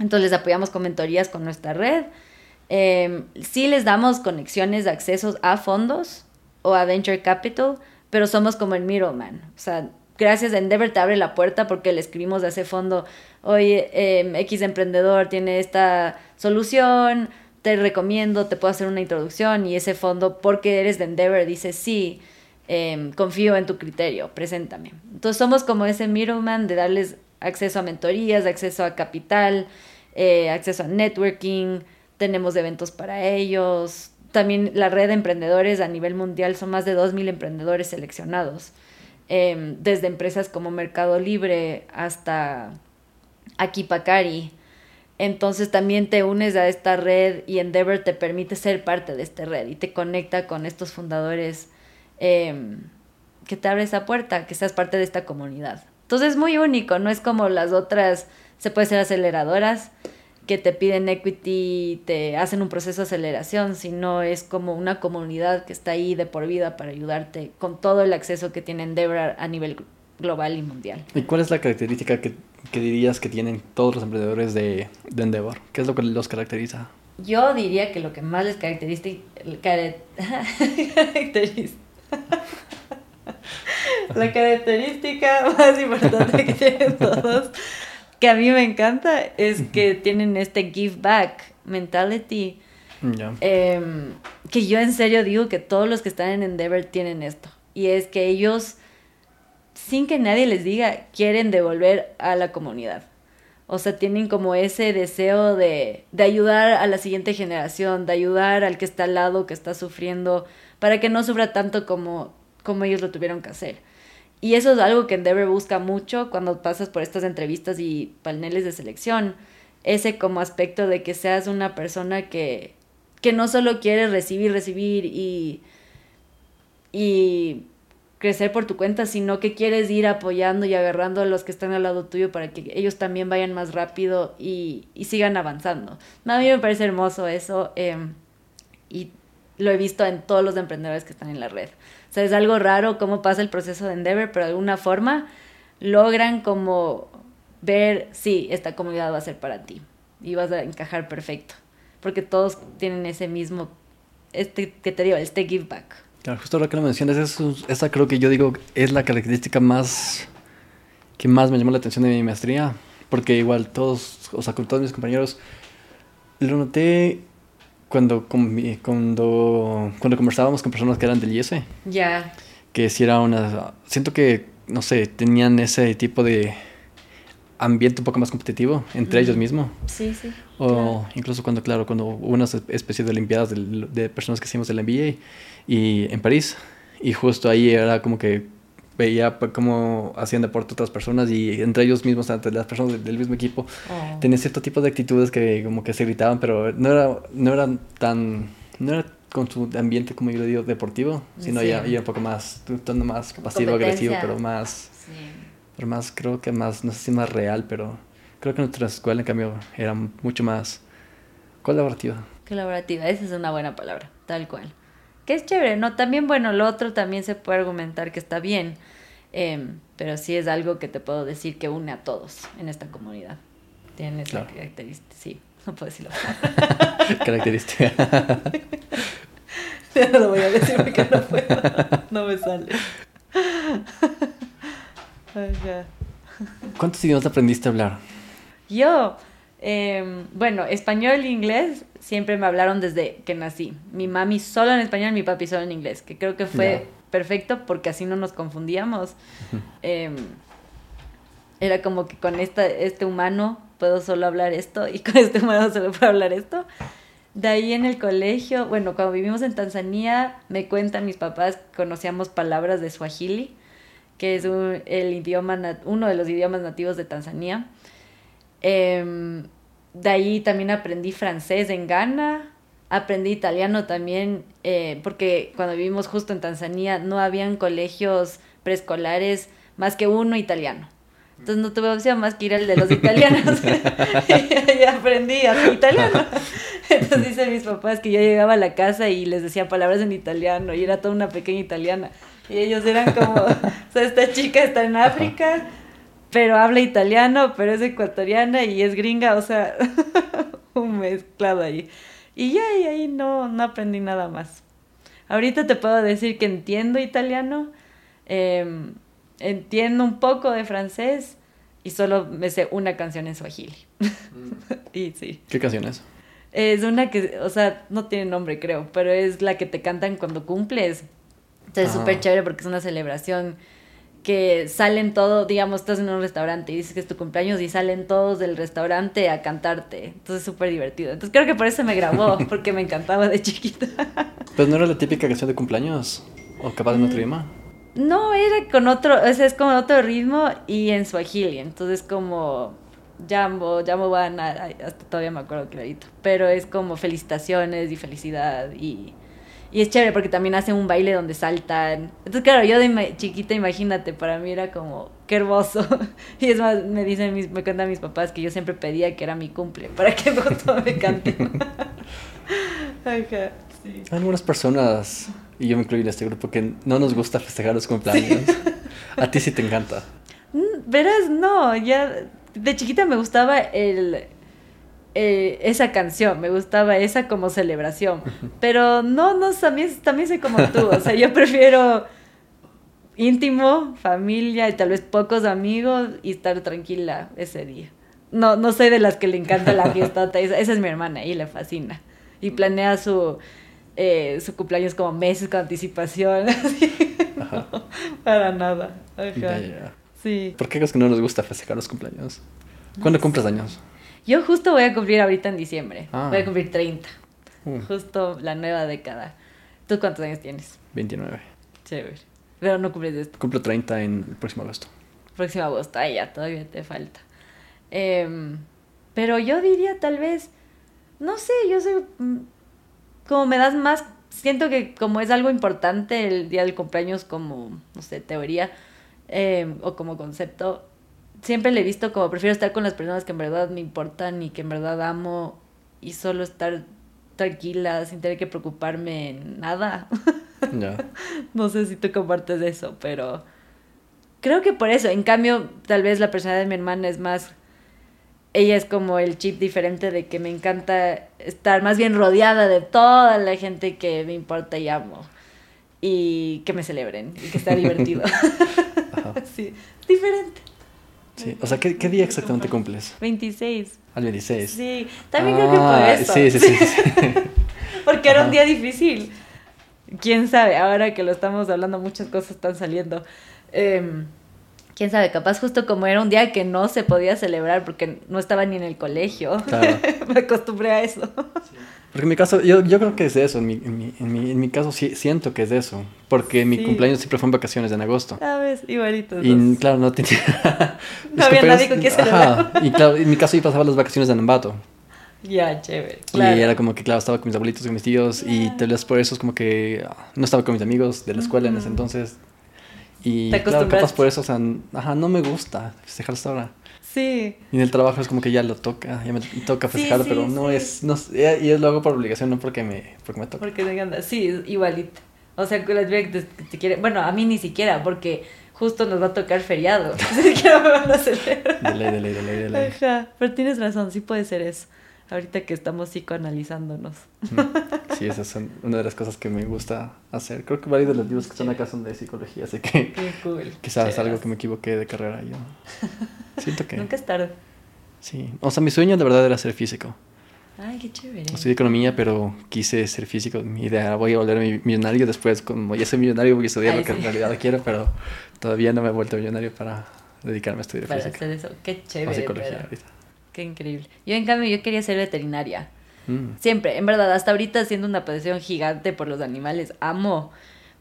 Entonces les apoyamos con mentorías con nuestra red. Eh, sí les damos conexiones accesos a fondos o a venture capital, pero somos como el middleman. O sea, gracias a Endeavor te abre la puerta porque le escribimos a ese fondo, oye, em, X emprendedor tiene esta solución, te recomiendo, te puedo hacer una introducción y ese fondo, porque eres de Endeavor, dice, sí, em, confío en tu criterio, preséntame. Entonces somos como ese middleman de darles acceso a mentorías, acceso a capital, eh, acceso a networking, tenemos eventos para ellos, también la red de emprendedores a nivel mundial son más de 2.000 emprendedores seleccionados, em, desde empresas como Mercado Libre hasta Akipakari. Entonces también te unes a esta red y Endeavor te permite ser parte de esta red y te conecta con estos fundadores em, que te abre esa puerta, que seas parte de esta comunidad. Entonces es muy único, no es como las otras, se puede ser aceleradoras que te piden equity, te hacen un proceso de aceleración, sino es como una comunidad que está ahí de por vida para ayudarte con todo el acceso que tiene Endeavor a nivel global y mundial. ¿Y cuál es la característica que, dirías que tienen todos los emprendedores de, de, Endeavor? ¿Qué es lo que los caracteriza? Yo diría que lo que más les caracteriza, la característica más importante que tienen todos que a mí me encanta es que tienen este give back mentality. Em, que yo en serio digo que todos los que están en Endeavor tienen esto. Y es que ellos, sin que nadie les diga, quieren devolver a la comunidad. O sea, tienen como ese deseo de, de ayudar a la siguiente generación, de ayudar al que está al lado, que está sufriendo, para que no sufra tanto como, como ellos lo tuvieron que hacer. Y eso es algo que Endeavor busca mucho cuando pasas por estas entrevistas y paneles de selección. Ese como aspecto de que seas una persona que, que no solo quiere recibir, recibir y, y crecer por tu cuenta, sino que quieres ir apoyando y agarrando a los que están al lado tuyo para que ellos también vayan más rápido y, sigan avanzando. A mí me parece hermoso eso em, y lo he visto en todos los emprendedores que están en la red. O sea, es algo raro cómo pasa el proceso de Endeavor, pero de alguna forma logran como ver, sí, esta comunidad va a ser para ti y vas a encajar perfecto, porque todos tienen ese mismo, este que te digo, este give back. Claro, justo ahora que lo mencionas, eso, esa creo que yo digo es la característica más que más me llamó la atención de mi maestría, porque igual todos, o sea, con todos mis compañeros, lo noté cuando, cuando, cuando conversábamos con personas que eran del IES. Ya. Que si era una... Siento que, no sé, tenían ese tipo de ambiente un poco más competitivo entre ellos mismos. Sí, sí. O incluso cuando, claro, cuando hubo una especie de olimpiadas de, de personas que hicimos el MBA y en París. Y justo ahí era como que veía cómo hacían deporte otras personas y entre ellos mismos, entre las personas del, mismo equipo, oh. tenían cierto tipo de actitudes que como que se gritaban, pero no era, no eran tan, no era con su ambiente, como yo le digo, deportivo, sino ya, ya, un poco más, un más pasivo, agresivo, pero más, pero más, creo que más, no sé si más real, pero creo que nuestra escuela en cambio era mucho más colaborativa. Colaborativa, esa es una buena palabra, tal cual que es chévere, ¿no? También, bueno, lo otro también se puede argumentar que está bien, em, pero sí es algo que te puedo decir que une a todos en esta comunidad. Tiene esa característica, sí, no puedo decirlo. característica. ya no lo voy a decir porque no puedo, no me sale. ¿Cuántos idiomas aprendiste a hablar? Yo, Em, bueno, español e inglés siempre me hablaron desde que nací. Mi mami solo en español, mi papi solo en inglés, que creo que fue perfecto porque así no nos confundíamos. Em, era como que con esta, este humano puedo solo hablar esto y con este humano solo puedo hablar esto. De ahí en el colegio, bueno, cuando vivimos en Tanzania, me cuentan mis papás, conocíamos palabras de Swahili, que es el idioma, uno de los idiomas nativos de Tanzania. Em, de ahí también aprendí francés en Ghana, aprendí italiano también, eh, porque cuando vivimos justo en Tanzania no habían colegios preescolares más que uno italiano. Entonces no tuve opción más que ir al de los italianos. y aprendí italiano. Entonces dicen mis papás que yo llegaba a la casa y les decía palabras en italiano y era toda una pequeña italiana. Y ellos eran como, o sea, esta chica está en África, pero habla italiano, pero es ecuatoriana y es gringa, o sea, un mezclado ahí. Y ya, y ahí no, no aprendí nada más. Ahorita te puedo decir que entiendo italiano, em, entiendo un poco de francés y solo me sé una canción en Swahili. Mm. y sí. ¿Qué canción es? Es una que, o sea, no tiene nombre creo, pero es la que te cantan cuando cumples. Entonces es súper chévere porque es una celebración que salen todos, digamos, estás en un restaurante y dices que es tu cumpleaños y salen todos del restaurante a cantarte. Entonces es súper divertido. Entonces creo que por eso me grabó, porque me encantaba de chiquita. Pero no era la típica canción de cumpleaños, o capaz en otro idioma. No, era con otro, o sea, es como otro ritmo y en Swahili. Entonces como Jambo, Jambo van, hasta todavía me acuerdo clarito. Pero es como felicitaciones y felicidad y y es chévere porque también hacen un baile donde saltan. Entonces, claro, yo de chiquita, imagínate, para mí era como, qué hermoso. Y es más, me dicen, mis, me cuentan mis papás que yo siempre pedía que era mi cumple para que todo me cante. Ajá, sí. Hay algunas personas, y yo me incluyo en este grupo, que no nos gusta festejar los cumpleaños. A ti sí te encanta. Mm, verás, no, ya de chiquita me gustaba el eh, esa canción, me gustaba esa como celebración. Pero no, no, también, también soy como tú, o sea, yo prefiero íntimo, familia y tal vez pocos amigos y estar tranquila ese día. No, no soy de las que le encanta la fiesta, esa, esa es mi hermana y le fascina. Y planea su, eh, su cumpleaños como meses con anticipación. para nada. Sí. ¿Por qué crees que no nos gusta festejar los cumpleaños? ¿Cuándo cumples años? Yo justo voy a cumplir ahorita en diciembre. Ah. Voy a cumplir 30. Mm. Justo la nueva década. ¿Tú cuántos años tienes? 29. Chévere. Pero no cumples esto. Cumplo 30 en el próximo agosto. Próximo agosto. Ay, ya, todavía te falta. Em, pero yo diría tal vez, no sé, yo soy, mm, como me das más, siento que como es algo importante el día del cumpleaños como, no sé, teoría em, o como concepto, siempre le he visto como prefiero estar con las personas que en verdad me importan y que en verdad amo y solo estar tranquila sin tener que preocuparme en nada. no sé si tú compartes eso, pero creo que por eso. En cambio, tal vez la personalidad de mi hermana es más ella es como el chip diferente de que me encanta estar más bien rodeada de toda la gente que me importa y amo. Y que me celebren y que está divertido. sí, diferente. Sí, o sea, ¿qué, qué día exactamente cumples? 26. Al 26. Sí, también creo que por ah, eso. Sí, sí, sí. sí. Porque era un día difícil. Quién sabe, ahora que lo estamos hablando, muchas cosas están saliendo. Eh, quién sabe, capaz justo como era un día que no se podía celebrar porque no estaba ni en el colegio. Claro. Me acostumbré a eso. Sí. Porque en mi caso, yo, yo creo que es de eso. En mi, en mi, en mi, en mi caso sí, siento que es de eso. Porque mi cumpleaños siempre fue en vacaciones en agosto. Sabes, ah, igualito. Y claro, no tenía. no había nadie con quien celebrar. Y claro, en mi caso yo pasaba las vacaciones en Ambato. Ya, chévere. Claro. Y era como que, claro, estaba con mis abuelitos, con mis tíos. Y tal vez por eso es como que ah, no estaba con mis amigos de la escuela en ese entonces. Y claro, capaz por eso, o sea, ajá, no me gusta festejar hasta ahora. Sí. Y en el trabajo es como que ya lo toca, ya me toca festejar, pero no es, no, y es lo hago por obligación, no porque me, porque me toca. Porque te sí, igualito. O sea, que las que te, te quiere, bueno, a mí ni siquiera, porque justo nos va a tocar feriado. Que no me van a celebrar. De ley, de ley, de ley, de ley. Ajá, pero tienes razón, sí puede ser eso ahorita que estamos psicoanalizándonos. Sí, esa es una de las cosas que me gusta hacer. Creo que varios de los libros que están acá son de psicología, así que Qué cool. quizás es algo que me equivoqué de carrera yo. Siento que... Nunca es tarde. Sí, o sea, mi sueño de verdad era ser físico. Ay, qué chévere. Estudié economía, pero quise ser físico. Mi idea era voy a volver millonario después, como ya soy millonario, voy a estudiar lo que en realidad quiero, pero todavía no me he vuelto millonario para dedicarme a estudiar para física. Para hacer eso, qué chévere. O psicología ahorita. Qué increíble. Yo, en cambio, yo quería ser veterinaria. Mm. Siempre, en verdad, hasta ahorita siendo una pasión gigante por los animales, amo,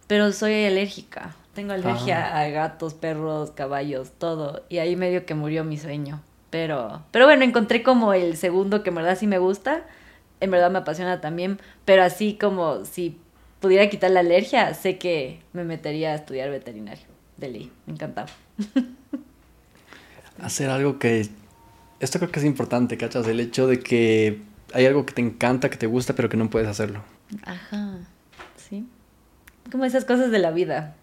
pero soy alérgica. Tengo alergia ah. a gatos, perros, caballos, todo. Y ahí medio que murió mi sueño. Pero, pero bueno, encontré como el segundo que en verdad sí me gusta. En verdad me apasiona también. Pero así como si pudiera quitar la alergia, sé que me metería a estudiar veterinario. De ley, me encantaba. Hacer algo que esto creo que es importante, ¿cachas? El hecho de que hay algo que te encanta, que te gusta, pero que no puedes hacerlo. Ajá, sí. Como esas cosas de la vida.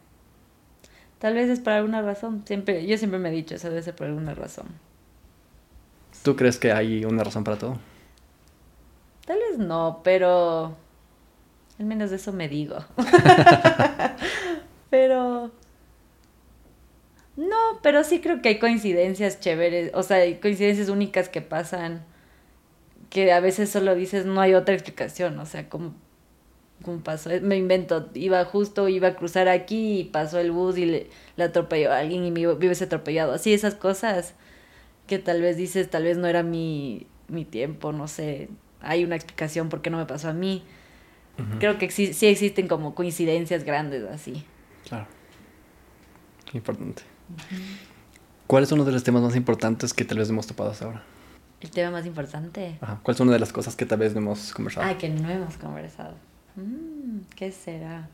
Tal vez es por alguna razón. Siempre, yo siempre me he dicho, eso debe ser por alguna razón. ¿Tú crees que hay una razón para todo? Tal vez no, pero al menos de eso me digo. pero no, pero sí creo que hay coincidencias chéveres, o sea, hay coincidencias únicas que pasan que a veces solo dices no hay otra explicación, o sea, como ¿Cómo pasó? Me invento, iba justo, iba a cruzar aquí y pasó el bus y le, le atropelló a alguien y me hubiese atropellado. Así esas cosas que tal vez dices, tal vez no era mi, mi tiempo, no sé, hay una explicación por qué no me pasó a mí. Creo que sí existen como coincidencias grandes así. Claro. Importante. ¿Cuál es uno de los temas más importantes que tal vez hemos topado hasta ahora? El tema más importante. Ajá. ¿Cuál es una de las cosas que tal vez no hemos conversado? Ah, que no hemos conversado. Mm, ¿Qué será?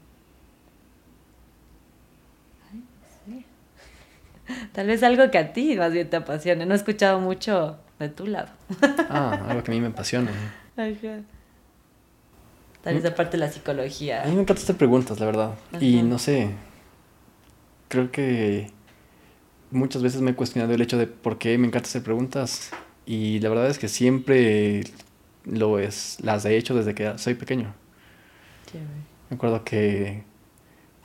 Ay, no sé. Tal vez algo que a ti más bien te apasione. No he escuchado mucho de tu lado. ah, algo que a mí me apasiona. Ajá. Tal vez aparte de la psicología. A mí me encanta hacer preguntas, la verdad. Y no sé, creo que muchas veces me he cuestionado el hecho de por qué me encanta hacer preguntas. Y la verdad es que siempre lo es, las he hecho desde que soy pequeño. Me acuerdo que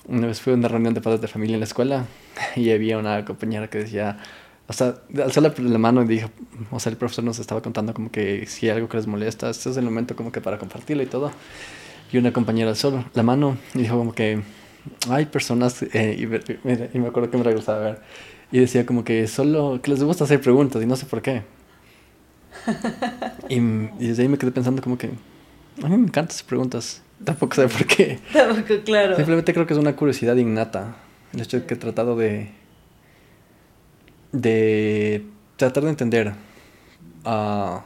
una vez fui a una reunión de padres de familia en la escuela y había una compañera que decía, o sea, alzó la, la, mano y dijo, o sea, el profesor nos estaba contando como que si hay algo que les molesta, este es el momento como que para compartirlo y todo. Y una compañera alzó la mano y dijo como que hay personas, eh, y, y, me acuerdo que me regresaba a ver, y decía como que solo, que les gusta hacer preguntas y no sé por qué. y, y desde ahí me quedé pensando como que a mí me encantan hacer preguntas, tampoco sé por qué. Tampoco, claro. Simplemente creo que es una curiosidad innata, el hecho de que he tratado de de tratar de entender a,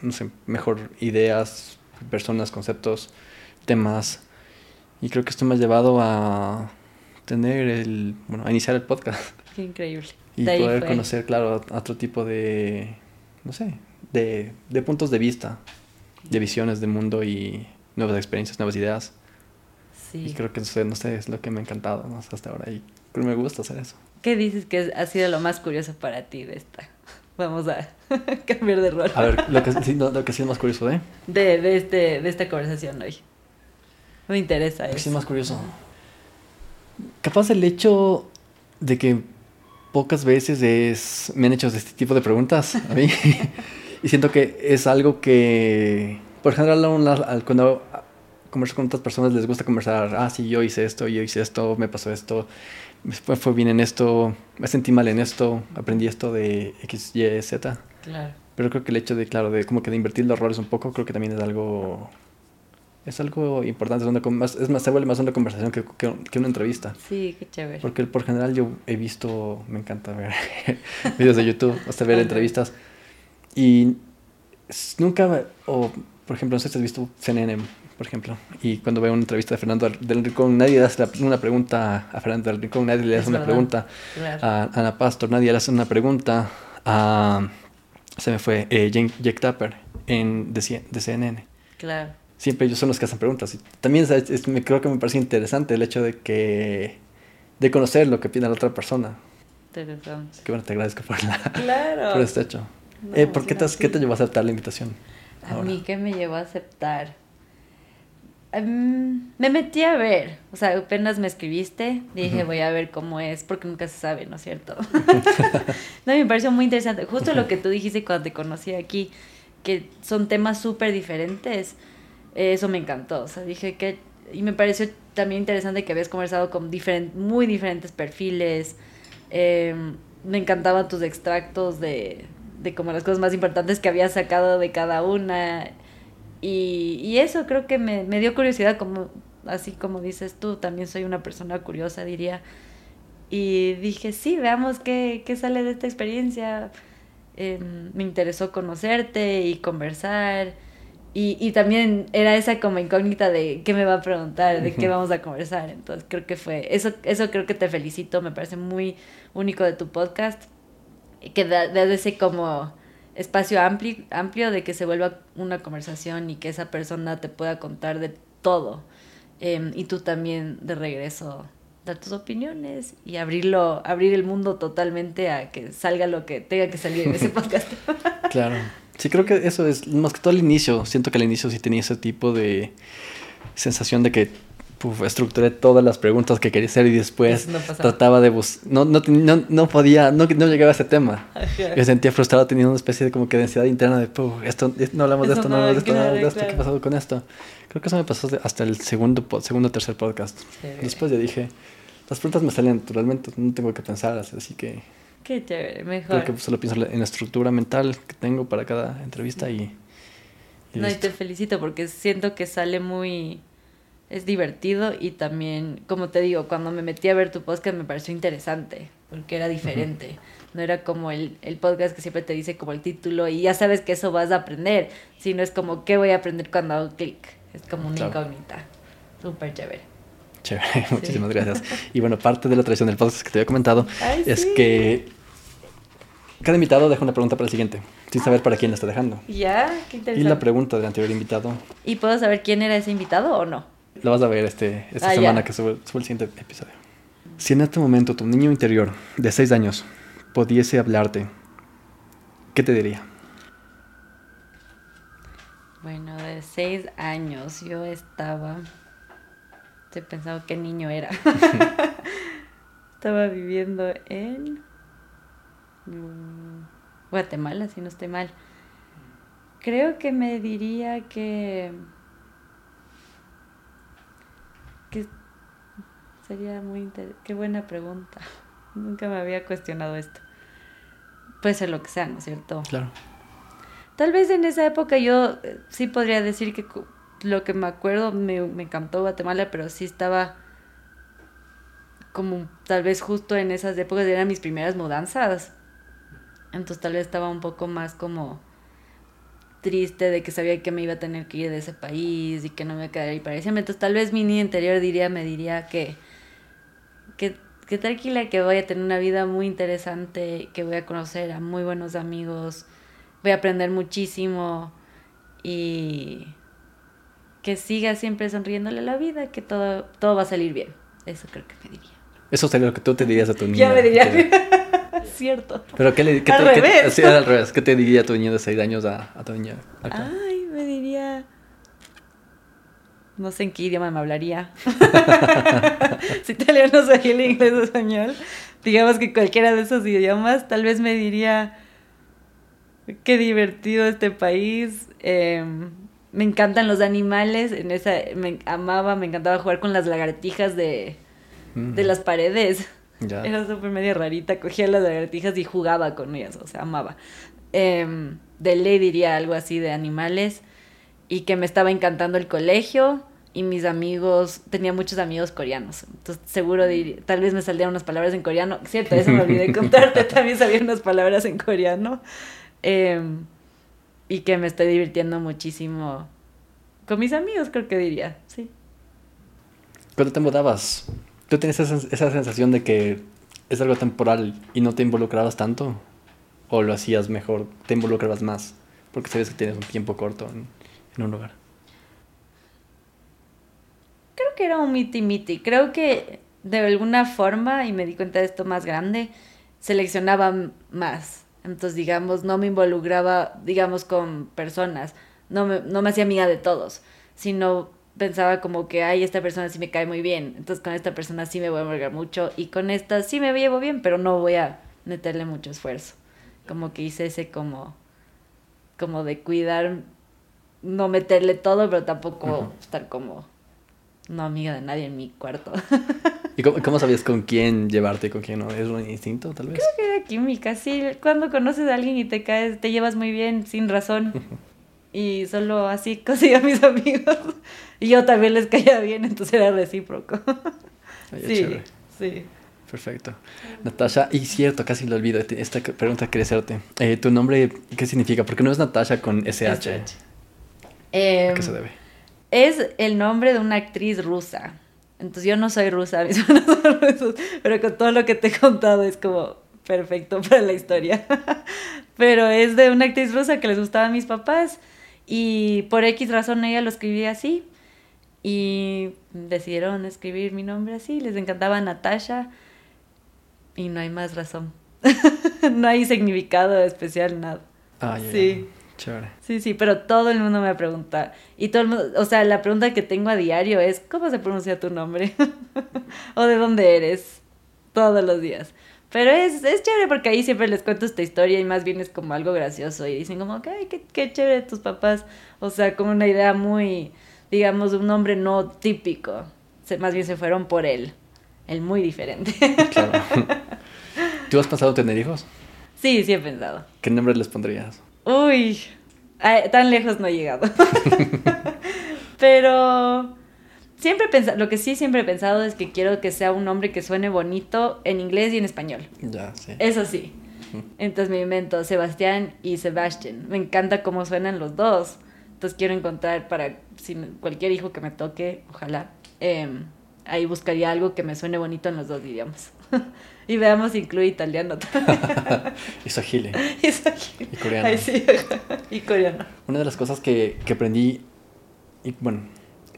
no sé, mejor ideas, personas, conceptos, temas. Y creo que esto me ha llevado a tener el, bueno, a iniciar el podcast. Qué increíble. Y poder conocer, claro, otro tipo de, no sé, de, de puntos de vista, de visiones del mundo y nuevas experiencias, nuevas ideas. Sí. Y creo que, no sé, es lo que me ha encantado ¿no? hasta ahora y creo que me gusta hacer eso. ¿Qué dices que ha sido lo más curioso para ti de esta? Vamos a cambiar de rol. A ver, lo que, sí, lo que sí es más curioso de... De, de, este, de esta conversación hoy. Me interesa eso. Lo que sí es más curioso. Capaz el hecho de que pocas veces es, me han hecho este tipo de preguntas a mí. y siento que es algo que, por ejemplo, cuando converso con otras personas les gusta conversar, ah, sí, yo hice esto, yo hice esto, me pasó esto, me fue bien en esto, me sentí mal en esto, aprendí esto de X, Y, Z. Claro. Pero creo que el hecho de, claro, de como que de invertir los roles un poco, creo que también es algo... Es algo importante, es, una, es más, se vuelve más una conversación que, que, una entrevista. Sí, qué chévere. Porque por general yo he visto, me encanta ver videos de YouTube, hasta ver entrevistas. Y nunca, o por ejemplo, no sé si has visto CNN por ejemplo. Y cuando veo una entrevista de Fernando del Rincón, nadie le hace una pregunta a Fernando del Rincón, nadie le hace una pregunta a Ana Pastor, nadie le hace una pregunta a. Se me fue, eh, Jake Tapper en, de, CNN. Claro. Siempre ellos son los que hacen preguntas. Y también me, creo que me parece interesante el hecho de que. de conocer lo que pide la otra persona. Interesante. Que bueno, te agradezco por, la, claro. por este hecho. eh, ¿por qué te, ¿Qué te llevó a aceptar la invitación? A mí, ¿qué me llevó a aceptar? Em, me metí a ver, o sea, apenas me escribiste, dije voy a ver cómo es, porque nunca se sabe, ¿no es cierto? no, me pareció muy interesante, justo lo que tú dijiste cuando te conocí aquí, que son temas súper diferentes, eso me encantó, o sea, dije que, y me pareció también interesante que habías conversado con diferentes, muy diferentes perfiles, em, me encantaban tus extractos de, de como las cosas más importantes que habías sacado de cada una, y, y eso creo que me, me, dio curiosidad, como, así como dices tú, también soy una persona curiosa, diría. Y dije, sí, veamos qué, qué sale de esta experiencia. Eh, me interesó conocerte y conversar. Y, y también era esa como incógnita de qué me va a preguntar, de qué vamos a conversar. Entonces creo que fue, eso, eso creo que te felicito, me parece muy único de tu podcast. Que da, da ese como espacio amplio, amplio de que se vuelva una conversación y que esa persona te pueda contar de todo. Em, y tú también de regreso dar tus opiniones y abrirlo, abrir el mundo totalmente a que salga lo que tenga que salir en ese podcast. claro. Sí, creo que eso es, más que todo al inicio, siento que al inicio sí tenía ese tipo de sensación de que Puf, estructuré todas las preguntas que quería hacer y después trataba de buscar. No, no, no, no, podía, no, no llegaba a ese tema. Me sentía frustrado teniendo una especie de como que densidad interna de, Puf, esto, no hablamos de esto, no hablamos de esto, no hablamos de esto, ¿qué ha pasado con esto? Creo que eso me pasó hasta el segundo, segundo tercer podcast. Después ya dije, las preguntas me salen naturalmente, no tengo que pensarlas, así que... Qué chévere, mejor. Creo que solo pienso en la estructura mental que tengo para cada entrevista y... no, y te felicito porque siento que sale muy... Es divertido y también, como te digo, cuando me metí a ver tu podcast me pareció interesante porque era diferente. No era como el, el podcast que siempre te dice como el título y ya sabes que eso vas a aprender, sino es como qué voy a aprender cuando hago clic. Es como una incógnita. Súper chévere. Chévere, muchísimas gracias. Y bueno, parte de la tradición del podcast que te había comentado es que cada invitado deja una pregunta para el siguiente, sin saber para quién la está dejando. Ya, qué interesante. Y la pregunta del anterior invitado. ¿Y puedo saber quién era ese invitado o no? Lo vas a ver este, esta ah, semana que sube, sube el siguiente episodio. Si en este momento tu niño interior de 6 años pudiese hablarte, ¿qué te diría? Bueno, de 6 años yo estaba... Estoy pensando qué niño era. estaba viviendo en mm, Guatemala, si no estoy mal. Creo que me diría que... que sería muy interesante. Qué buena pregunta. Nunca me había cuestionado esto. Puede ser lo que sea, ¿no es cierto? Claro. Tal vez en esa época yo eh, sí podría decir que lo que me acuerdo me, me encantó Guatemala, pero sí estaba como tal vez justo en esas épocas eran mis primeras mudanzas. Entonces tal vez estaba un poco más como triste de que sabía que me iba a tener que ir de ese país y que no me iba a quedar ahí para. Entonces tal vez mi niña interior diría, me diría que, que que tranquila, que voy a tener una vida muy interesante, que voy a conocer a muy buenos amigos, voy a aprender muchísimo y que siga siempre sonriéndole a la vida, que todo, todo va a salir bien. Eso creo que me diría. Eso sería lo que tú te dirías a tu niña. Ya me diría. Cierto. Pero ¿qué le al revés. sí, al revés. ¿Qué te diría tu niño de 6 años a, a tu niña? Ay, me diría no sé en qué idioma me hablaría. si italiano, el inglés o español. Digamos que cualquiera de esos idiomas, tal vez me diría, qué divertido este país. Em, me encantan los animales. En esa, me amaba, me encantaba jugar con las lagartijas de, mm. de las paredes. Era súper medio rarita. Cogía las lagartijas y jugaba con ellas. O sea, amaba. Em, de ley diría algo así de animales. Y que me estaba encantando el colegio y mis amigos, tenía muchos amigos coreanos, entonces seguro tal vez me saldrían unas palabras en coreano, cierto, eso me olvidé contarte, también sabía unas palabras en coreano, em, y que me estoy divirtiendo muchísimo con mis amigos, creo que diría, sí. Cuando te mudabas, ¿tú tienes esa, esa sensación de que es algo temporal y no te involucrabas tanto? ¿O lo hacías mejor, te involucrabas más? Porque sabes que tienes un tiempo corto en un lugar que era un miti miti. Creo que de alguna forma, y me di cuenta de esto más grande, seleccionaba más. Entonces, digamos, no me involucraba, digamos, con personas. No me, no me hacía amiga de todos, sino pensaba como que, ay, esta persona sí me cae muy bien. Entonces, con esta persona sí me voy a involucrar mucho. Y con esta sí me llevo bien, pero no voy a meterle mucho esfuerzo. Como que hice ese como, como de cuidar, no meterle todo, pero tampoco estar como no amiga de nadie en mi cuarto. ¿Y cómo, sabías con quién llevarte y con quién no? ¿Es un instinto, tal vez? Creo que era química, sí. Cuando conoces a alguien y te caes, te llevas muy bien, sin razón. y solo así conseguí a mis amigos. Y yo también les caía bien, entonces era recíproco. sí, sí. Perfecto. Natasha, y cierto, casi lo olvido, esta pregunta quería hacerte. Eh, ¿Tu nombre qué significa? Porque no es Natasha con SH. ¿A qué se debe? es el nombre de una actriz rusa. Entonces yo no soy rusa, mis son rusos, pero con todo lo que te he contado es como perfecto para la historia. pero es de una actriz rusa que les gustaba a mis papás y por X razón ella lo escribía así y decidieron escribir mi nombre así, les encantaba Natasha y no hay más razón. no hay significado especial, nada. Ah, sí. Sí, sí, pero todo el mundo me pregunta. Y todo el mundo, o sea, la pregunta que tengo a diario es, ¿cómo se pronuncia tu nombre? o de dónde eres, todos los días. Pero es, es chévere porque ahí siempre les cuento esta historia y más bien es como algo gracioso y dicen como, ay, qué, qué chévere tus papás. O sea, como una idea muy digamos, un nombre no típico. Se- más bien se fueron por el, el muy diferente. Claro. ¿Tú has pensado tener hijos? sí, sí he pensado. ¿Qué nombre les pondrías? Uy, ay, tan lejos no he llegado. Pero siempre he pensado, lo que sí siempre he pensado es que quiero que sea un nombre que suene bonito en inglés y en español. Ya, sí. Eso sí. Entonces me invento Sebastián y Sebastian. Me encanta cómo suenan los dos. Entonces quiero encontrar para si cualquier hijo que me toque, ojalá, em, ahí buscaría algo que me suene bonito en los dos idiomas. y veamos incluye italiano también. Y Swahili. Eso- Y coreano. Ay, sí. y coreano. Una de las cosas que, que aprendí, y bueno,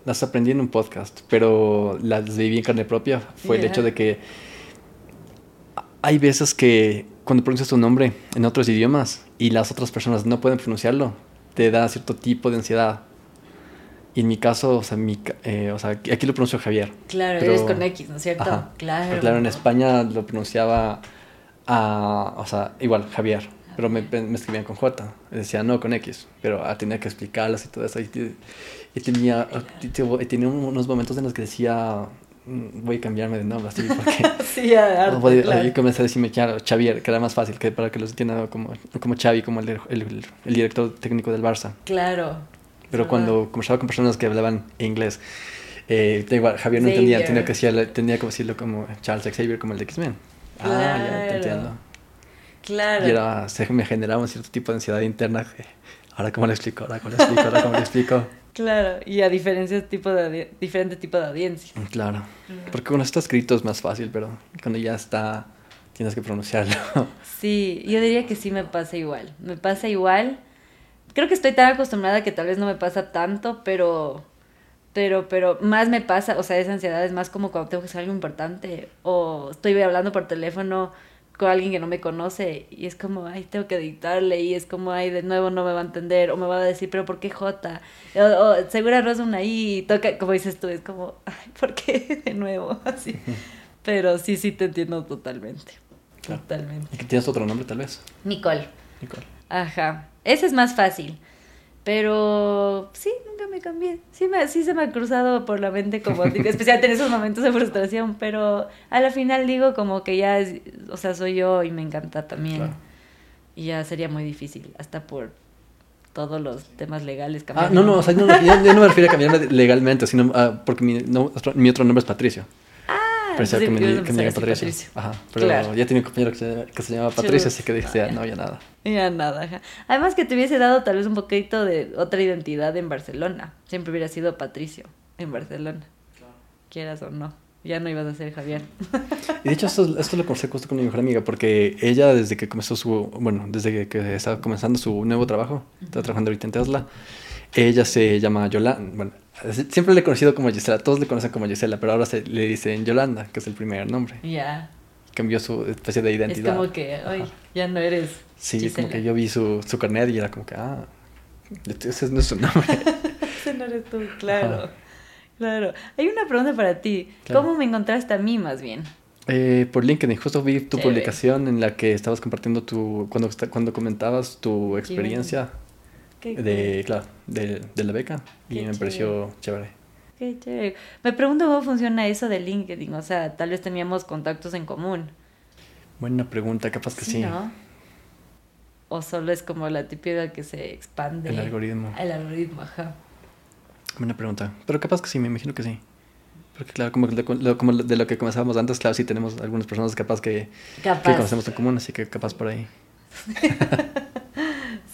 las aprendí en un podcast, pero las viví en carne propia, fue el hecho de que hay veces que cuando pronuncias tu nombre en otros idiomas y las otras personas no pueden pronunciarlo, te da cierto tipo de ansiedad. Y en mi caso, o sea, mi eh, o sea aquí lo pronuncio Javier. Claro, pero- eres con X, ¿no es cierto? Ajá. Claro. Pero claro, en España lo pronunciaba, a, o sea, igual, Javier. Pero me, me escribían con J. Decía no con X. Pero ah, tenía que explicarlas y todo eso. Y, y tenía, y te- y tenía unos momentos en los que decía, "Mm, voy a cambiarme de nombre, así, porque... Sí, a- harto, voy- claro. Y comencé a decirme claro, Xavier, que era más fácil, que para que los entiendan como, como Xavi, como el, el, el director técnico del Barça. Claro. Pero Ajá. cuando conversaba con personas que hablaban inglés, eh, igual, Javier no entendía, Xavier. tenía que, decirle- tenía que decirlo como Charles Xavier, como el de X-Men. Ah, ya te Claro. entiendo. Claro. Y era, se me generaba un cierto tipo de ansiedad interna. que, Ahora, ¿cómo le explico? Ahora, ¿cómo le explico? Ahora, ¿cómo le explico? Claro. Y a diferencia tipo de diferente tipo de audiencia. Claro. Porque cuando está escrito es más fácil, pero cuando ya está, tienes que pronunciarlo. Sí, yo diría que sí me pasa igual. Me pasa igual. Creo que estoy tan acostumbrada que tal vez no me pasa tanto, pero pero pero más me pasa, o sea, esa ansiedad es más como cuando tengo que hacer algo importante o estoy hablando por teléfono con alguien que no me conoce y es como, ay, tengo que dictarle y es como, ay, de nuevo no me va a entender o me va a decir, pero ¿por qué J? O, o seguro arroz una I y toca, como dices tú, es como, ay, ¿por qué de nuevo? Así. Pero sí, sí te entiendo totalmente. Claro. Totalmente. ¿Y que tienes otro nombre, tal vez? Nicole. Nicole. Ajá. Ese es más fácil. Pero sí, nunca me cambié. Sí, me, sí se me ha cruzado por la mente como, especialmente en esos momentos de frustración, pero a la final digo como que ya, es, o sea, soy yo y me encanta también. Claro. Y ya sería muy difícil, hasta por todos los temas legales. Ah, no, no, o sea, no, yo, yo no me refiero a cambiarme legalmente, sino ah, porque mi, no, otro- mi otro nombre es Patricio. Ah, Pero entonces que me, ibas a que me diga Patricio. Ajá, pero Claro. ya tenía un compañero que se, que se llama Patricio, así que dije, ya, no, ya nada. Ya nada, ajá. Además que te hubiese dado tal vez un poquito de otra identidad en Barcelona. Siempre hubiera sido Patricio en Barcelona. Quieras o no. Ya no ibas a ser Javier. Y de hecho, esto, esto lo conversé justo con mi mejor amiga, porque ella, desde que comenzó su. Bueno, desde que estaba comenzando su nuevo trabajo, está trabajando ahorita en Tesla, ella se llama Yolanda. Bueno, siempre le he conocido como Gisela, todos le conocen como Gisela, pero ahora se le dicen Yolanda, que es el primer nombre. Ya. Cambió su especie de Es identidad. como que, ay, Ajá. ya no eres. Sí, Gisela. como que yo vi su, su carnet y era como que, ah, ese no es su nombre. Ese no eres tú, claro. Ajá. Claro. Hay una pregunta para ti. Claro. ¿Cómo me encontraste a mí más bien? Eh, por LinkedIn, justo vi tu Chévere. publicación en la que estabas compartiendo tu, cuando, cuando comentabas tu experiencia Qué de, claro, de, de la beca y me pareció chévere. Qué chévere. Me pregunto cómo funciona eso de LinkedIn. O sea, tal vez teníamos contactos en común. Buena pregunta, capaz que sí. ¿no? O solo es como la típica que se expande. El algoritmo. El algoritmo, ajá. Buena pregunta. Pero capaz que sí, me imagino que sí. Porque claro, como, de, como de lo que comenzábamos antes, claro, sí tenemos algunas personas capaz que, que Capaz. conocemos en común, así que capaz por ahí.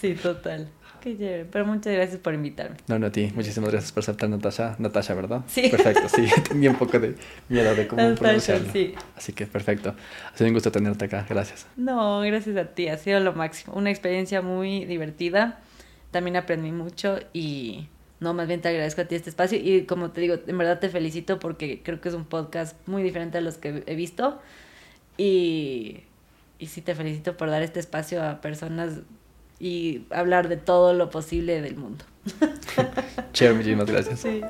Sí, total. Qué chévere. Pero muchas gracias por invitarme. No, no a ti. Muchísimas gracias por aceptar Natasha. Natasha, ¿verdad? Sí. Perfecto, sí. Tenía un poco de miedo de cómo Natasha, pronunciarlo. sí. Así que perfecto. Ha sido un gusto tenerte acá. Gracias. No, gracias a ti. Ha sido lo máximo. Una experiencia muy divertida. También aprendí mucho y no, más bien te agradezco a ti este espacio y como te digo, en verdad te felicito porque creo que es un podcast muy diferente a los que he visto y, y sí te felicito por dar este espacio a personas y hablar de todo lo posible del mundo. Cher, muchísimas gracias. Sí.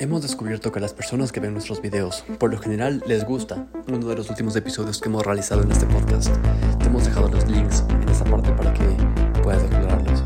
Hemos descubierto que las personas que ven nuestros videos, por lo general, les gusta uno de los últimos episodios que hemos realizado en este podcast. Te hemos dejado los links en esta parte para que puedas explorarlos.